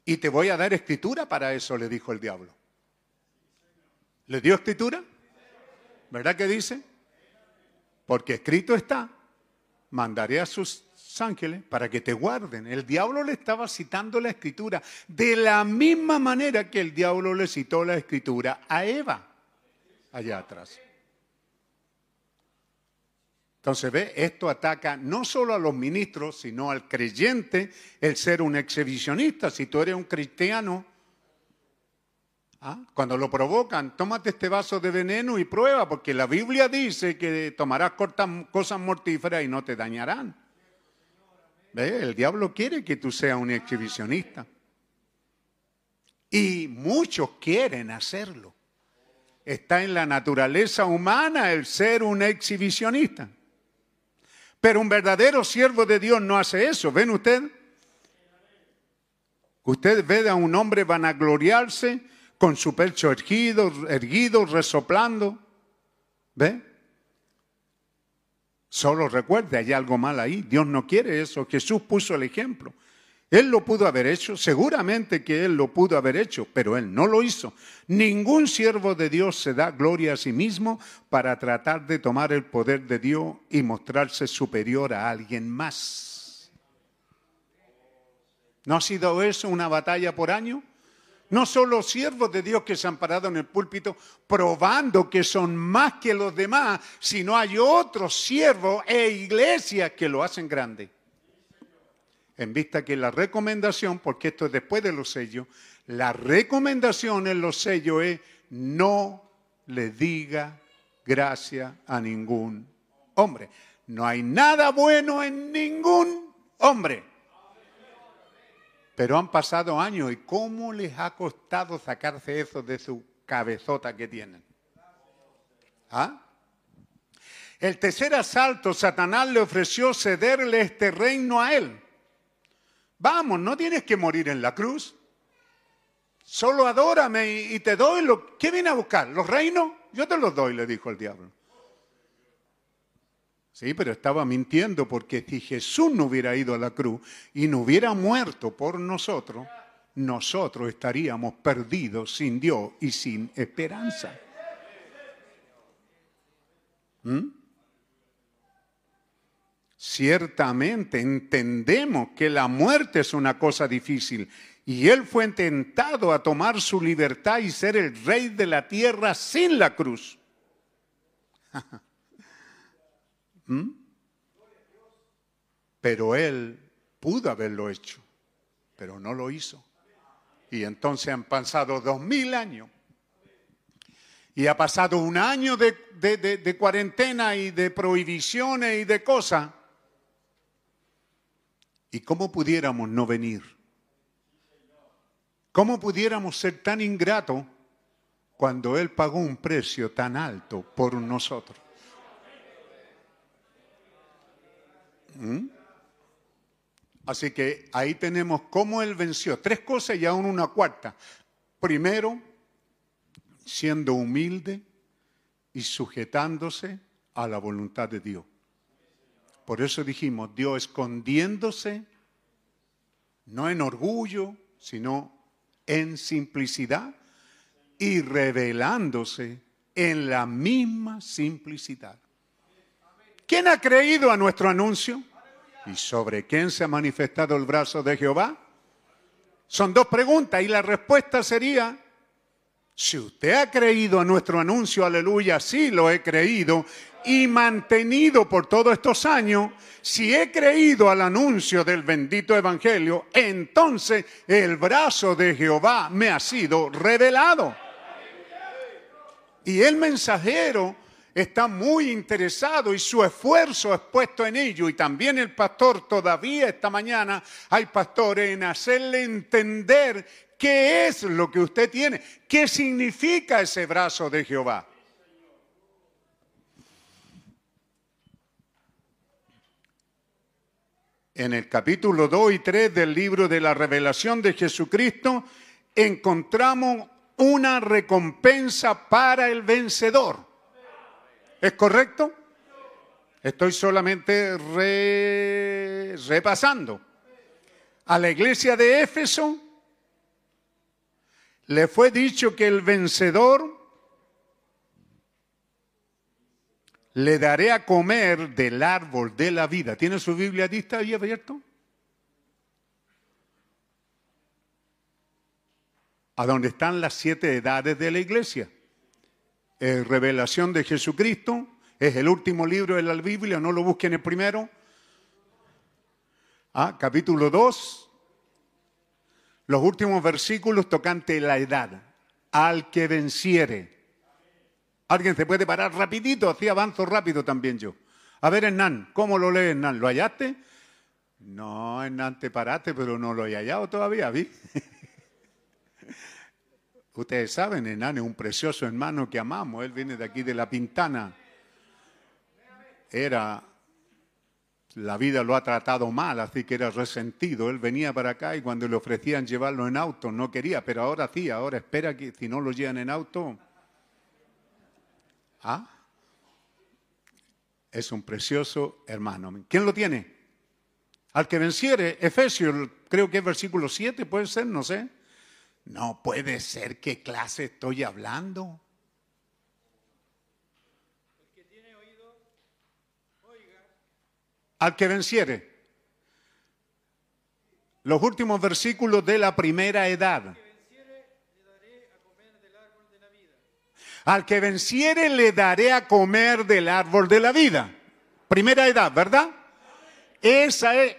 Y te voy a dar escritura para eso, le dijo el diablo. ¿Le dio escritura? ¿Verdad que dice? Porque escrito está, mandaré a sus ángeles para que te guarden. El diablo le estaba citando la escritura de la misma manera que el diablo le citó la escritura a Eva allá atrás. Entonces, ve, esto ataca no solo a los ministros, sino al creyente, el ser un exhibicionista. Si tú eres un cristiano, ¿Ah? Cuando lo provocan, tómate este vaso de veneno y prueba, porque la Biblia dice que tomarás cosas mortíferas y no te dañarán. ¿Ve? El diablo quiere que tú seas un exhibicionista. Y muchos quieren hacerlo. Está en la naturaleza humana el ser un exhibicionista. Pero un verdadero siervo de Dios no hace eso. ¿Ven ustedes? Usted ve a un hombre vanagloriarse con su pecho erguido, erguido, resoplando. ¿Ve? Solo recuerde, hay algo mal ahí. Dios no quiere eso. Jesús puso el ejemplo. Él lo pudo haber hecho, seguramente que él lo pudo haber hecho, pero él no lo hizo. Ningún siervo de Dios se da gloria a sí mismo para tratar de tomar el poder de Dios y mostrarse superior a alguien más. ¿No ha sido eso una batalla por año? No solo siervos de Dios que se han parado en el púlpito probando que son más que los demás, sino hay otros siervos e iglesias que lo hacen grande en vista que la recomendación, porque esto es después de los sellos, la recomendación en los sellos es no le diga gracias a ningún hombre. No hay nada bueno en ningún hombre. Pero han pasado años y ¿cómo les ha costado sacarse eso de su cabezota que tienen? ¿Ah? El tercer asalto, Satanás le ofreció cederle este reino a él. Vamos, no tienes que morir en la cruz. Solo adórame y, te doy lo... ¿Qué viene a buscar? ¿Los reinos? Yo te los doy, le dijo el diablo. Sí, pero estaba mintiendo porque si Jesús no hubiera ido a la cruz y no hubiera muerto por nosotros, nosotros estaríamos perdidos sin Dios y sin esperanza. ¿Mm? Ciertamente entendemos que la muerte es una cosa difícil y Él fue tentado a tomar su libertad y ser el rey de la tierra sin la cruz. ¿Mm? Pero Él pudo haberlo hecho, pero no lo hizo. Y entonces han pasado dos mil años. Y ha pasado un año de, de cuarentena y de prohibiciones y de cosas. ¿Y cómo pudiéramos no venir? ¿Cómo pudiéramos ser tan ingratos cuando Él pagó un precio tan alto por nosotros? ¿Mm? Así que ahí tenemos cómo Él venció. Tres cosas y aún una cuarta. Primero, siendo humilde y sujetándose a la voluntad de Dios. Por eso dijimos, Dios escondiéndose, no en orgullo, sino en simplicidad y revelándose en la misma simplicidad. ¿Quién ha creído a nuestro anuncio? ¿Y sobre quién se ha manifestado el brazo de Jehová? Son dos preguntas y la respuesta sería, si usted ha creído a nuestro anuncio, aleluya, sí lo he creído, y mantenido por todos estos años, si he creído al anuncio del bendito Evangelio, entonces el brazo de Jehová me ha sido revelado. Y el mensajero está muy interesado y su esfuerzo es puesto en ello. Y también el pastor todavía esta mañana hay pastores en hacerle entender qué es lo que usted tiene, qué significa ese brazo de Jehová. en el capítulo 2 y 3 del libro de la revelación de Jesucristo, encontramos una recompensa para el vencedor. ¿Es correcto? Estoy solamente repasando. A la iglesia de Éfeso le fue dicho que el vencedor le daré a comer del árbol de la vida. ¿Tiene su Biblia ahí abierto? A donde están las siete edades de la iglesia. Es revelación de Jesucristo, es el último libro de la Biblia, no lo busquen el primero. Ah, capítulo 2, los últimos versículos tocante la edad. Al que venciere Alguien se puede parar rapidito, así avanzo rápido también yo. A ver, Hernán, ¿cómo lo lee Hernán? ¿Lo hallaste? No, Hernán, te paraste, pero no lo he hallado todavía, ¿vi? Ustedes saben, Hernán es un precioso hermano que amamos. Él viene de aquí de La Pintana. Era la vida lo ha tratado mal, así que era resentido. Él venía para acá y cuando le ofrecían llevarlo en auto no quería, pero ahora sí, ahora espera que si no lo llevan en auto. ¿Ah? Es un precioso hermano. ¿Quién lo tiene? Al que venciere, Efesios, creo que es versículo 7, puede ser, no sé. No puede ser qué clase estoy hablando. Al que venciere. Los últimos versículos de la primera edad. Al que venciere le daré a comer del árbol de la vida. Primera edad, ¿verdad? Esa es...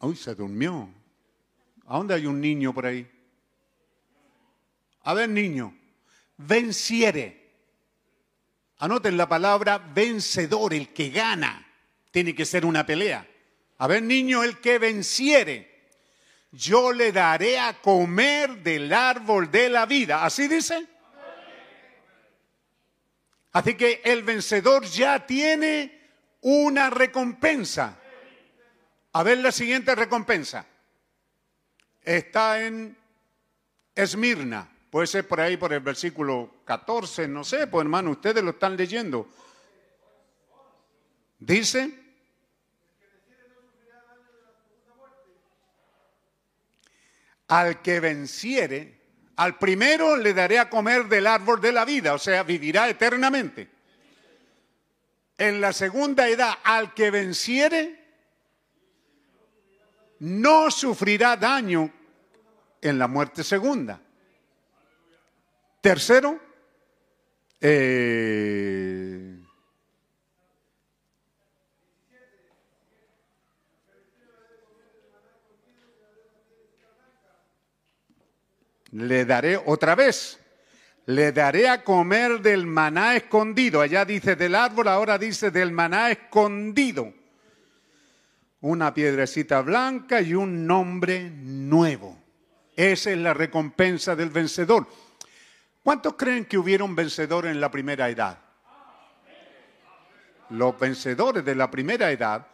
Uy, se durmió. ¿A dónde hay un niño por ahí? A ver, niño, venciere. Anoten la palabra vencedor, el que gana. Tiene que ser una pelea. A ver, niño, el que venciere. Yo le daré a comer del árbol de la vida. ¿Así dice? Así que el vencedor ya tiene una recompensa. A ver la siguiente recompensa. Está en Esmirna. Puede ser por ahí, por el versículo 14, no sé, pues hermano, ustedes lo están leyendo. Dice, al que venciere, al primero le daré a comer del árbol de la vida, o sea, vivirá eternamente. En la segunda edad, al que venciere, no sufrirá daño en la muerte segunda. Tercero, eh, le daré otra vez, le daré a comer del maná escondido. Allá dice del árbol, ahora dice del maná escondido. Una piedrecita blanca y un nombre nuevo. Esa es la recompensa del vencedor. ¿Cuántos creen que hubieron vencedores en la primera edad? Los vencedores de la primera edad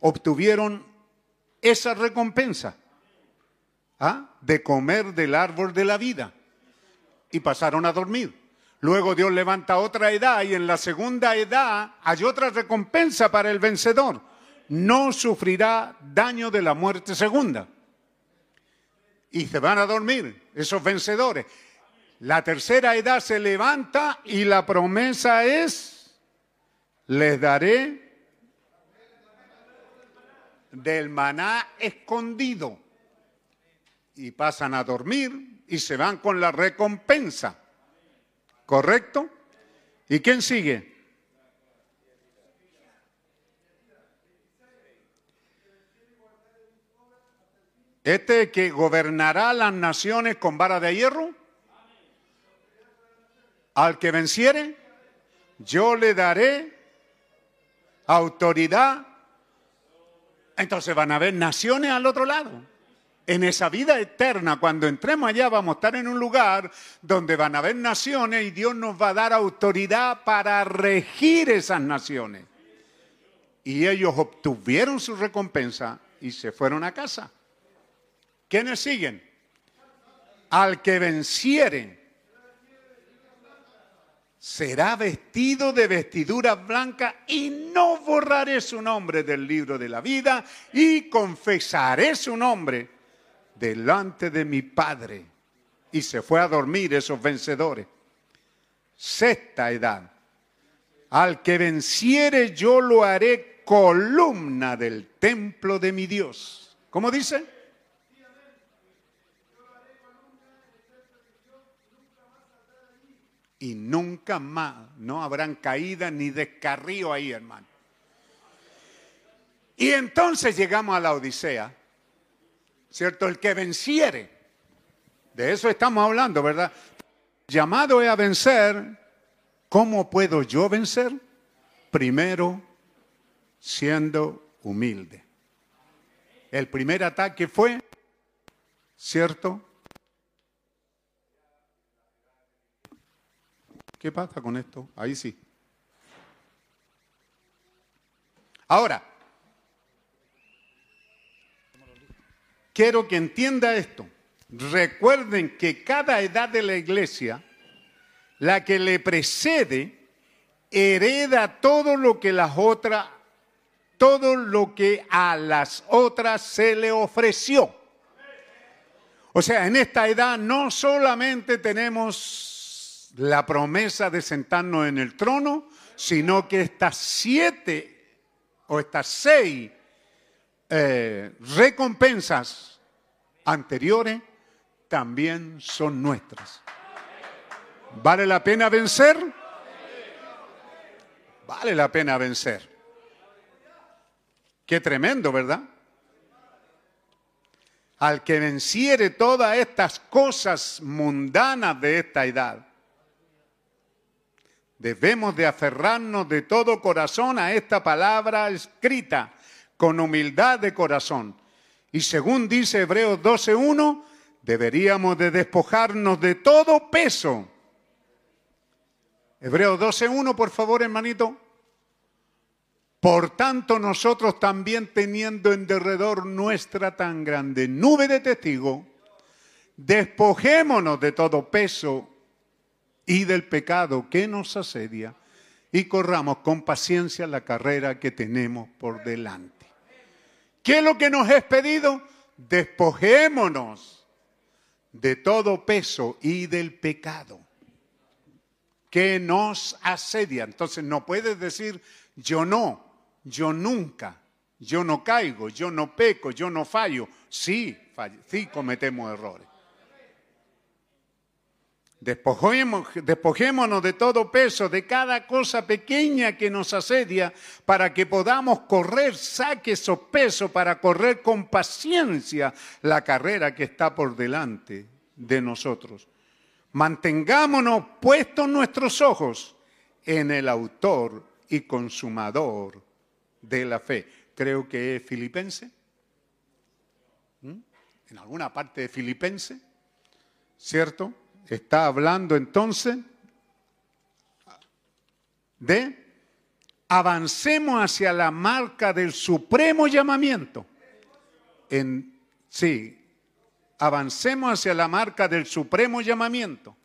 obtuvieron esa recompensa ¿ah? de comer del árbol de la vida y pasaron a dormir. Luego Dios levanta otra edad y en la segunda edad hay otra recompensa para el vencedor. No sufrirá daño de la muerte segunda. Y se van a dormir esos vencedores. La tercera edad se levanta y la promesa es, les daré del maná escondido. Y pasan a dormir y se van con la recompensa. ¿Correcto? ¿Y quién sigue? Este que gobernará las naciones con vara de hierro. Al que venciere, yo le daré autoridad. Entonces van a haber naciones al otro lado. En esa vida eterna, cuando entremos allá, vamos a estar en un lugar donde van a haber naciones y Dios nos va a dar autoridad para regir esas naciones. Y ellos obtuvieron su recompensa y se fueron a casa. ¿Quiénes siguen? Al que venciere será vestido de vestidura blanca y no borraré su nombre del libro de la vida y confesaré su nombre delante de mi Padre. Y se fue a dormir esos vencedores. Sexta edad. Al que venciere yo lo haré columna del templo de mi Dios. ¿Cómo dice? Y nunca más no habrán caída ni descarrío ahí, hermano. Y entonces llegamos a la Odisea, ¿cierto? El que venciere, de eso estamos hablando, ¿verdad? Llamado es a vencer, ¿cómo puedo yo vencer? Primero, siendo humilde. El primer ataque fue, ¿cierto? ¿Qué pasa con esto? Ahí sí. Ahora, quiero que entienda esto. Recuerden que cada edad de la iglesia, la que le precede, hereda todo lo que las otras, todo lo que a las otras se le ofreció. O sea, en esta edad no solamente tenemos la promesa de sentarnos en el trono, sino que estas siete o estas seis eh, recompensas anteriores también son nuestras. ¿Vale la pena vencer? Vale la pena vencer. Qué tremendo, ¿verdad? Al que venciere todas estas cosas mundanas de esta edad, debemos de aferrarnos de todo corazón a esta palabra escrita con humildad de corazón. Y según dice Hebreos 12.1, deberíamos de despojarnos de todo peso. Hebreos 12.1, por favor, hermanito. Por tanto, nosotros también teniendo en derredor nuestra tan grande nube de testigos, despojémonos de todo peso y del pecado que nos asedia y corramos con paciencia la carrera que tenemos por delante. ¿Qué es lo que nos es pedido? Despojémonos de todo peso y del pecado que nos asedia. Entonces no puedes decir yo no, yo nunca, yo no caigo, yo no peco, yo no fallo. Sí, sí cometemos errores. Despojémonos de todo peso, de cada cosa pequeña que nos asedia, para que podamos correr, saque esos pesos para correr con paciencia la carrera que está por delante de nosotros. Mantengámonos puestos nuestros ojos en el autor y consumador de la fe. Creo que es filipense. ¿Mm? En alguna parte de filipense, ¿cierto? Está hablando entonces de avancemos hacia la marca del supremo llamamiento. En, sí, avancemos hacia la marca del supremo llamamiento,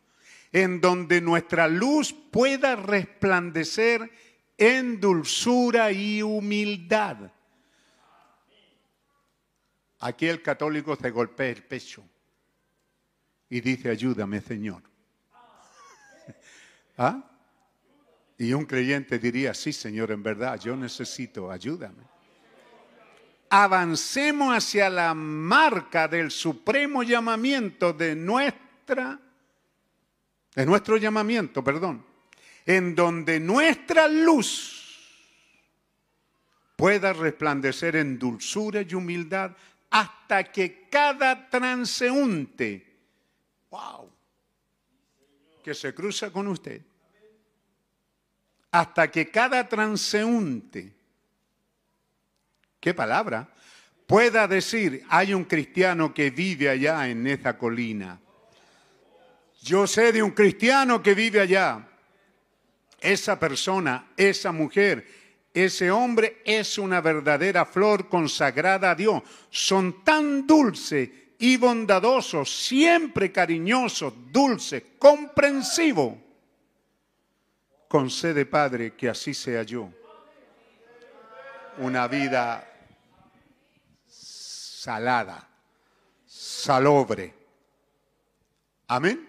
en donde nuestra luz pueda resplandecer en dulzura y humildad. Aquí el católico se golpea el pecho y dice, ayúdame Señor. ¿Ah? Y un creyente diría, sí Señor, en verdad, yo necesito, ayúdame. Avancemos hacia la marca del supremo llamamiento de nuestra, de nuestro llamamiento, perdón, en donde nuestra luz pueda resplandecer en dulzura y humildad hasta que cada transeúnte wow, que se cruza con usted, hasta que cada transeúnte, qué palabra, pueda decir, hay un cristiano que vive allá en esa colina. Yo sé de un cristiano que vive allá. Esa persona, esa mujer, ese hombre es una verdadera flor consagrada a Dios. Son tan dulces y bondadoso, siempre cariñoso, dulce, comprensivo. Concede, Padre, que así sea yo. Una vida salada, salobre. Amén.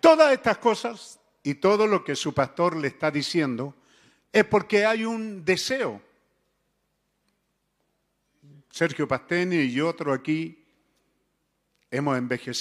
Todas estas cosas y todo lo que su pastor le está diciendo es porque hay un deseo. Sergio Pastene y otro aquí hemos envejecido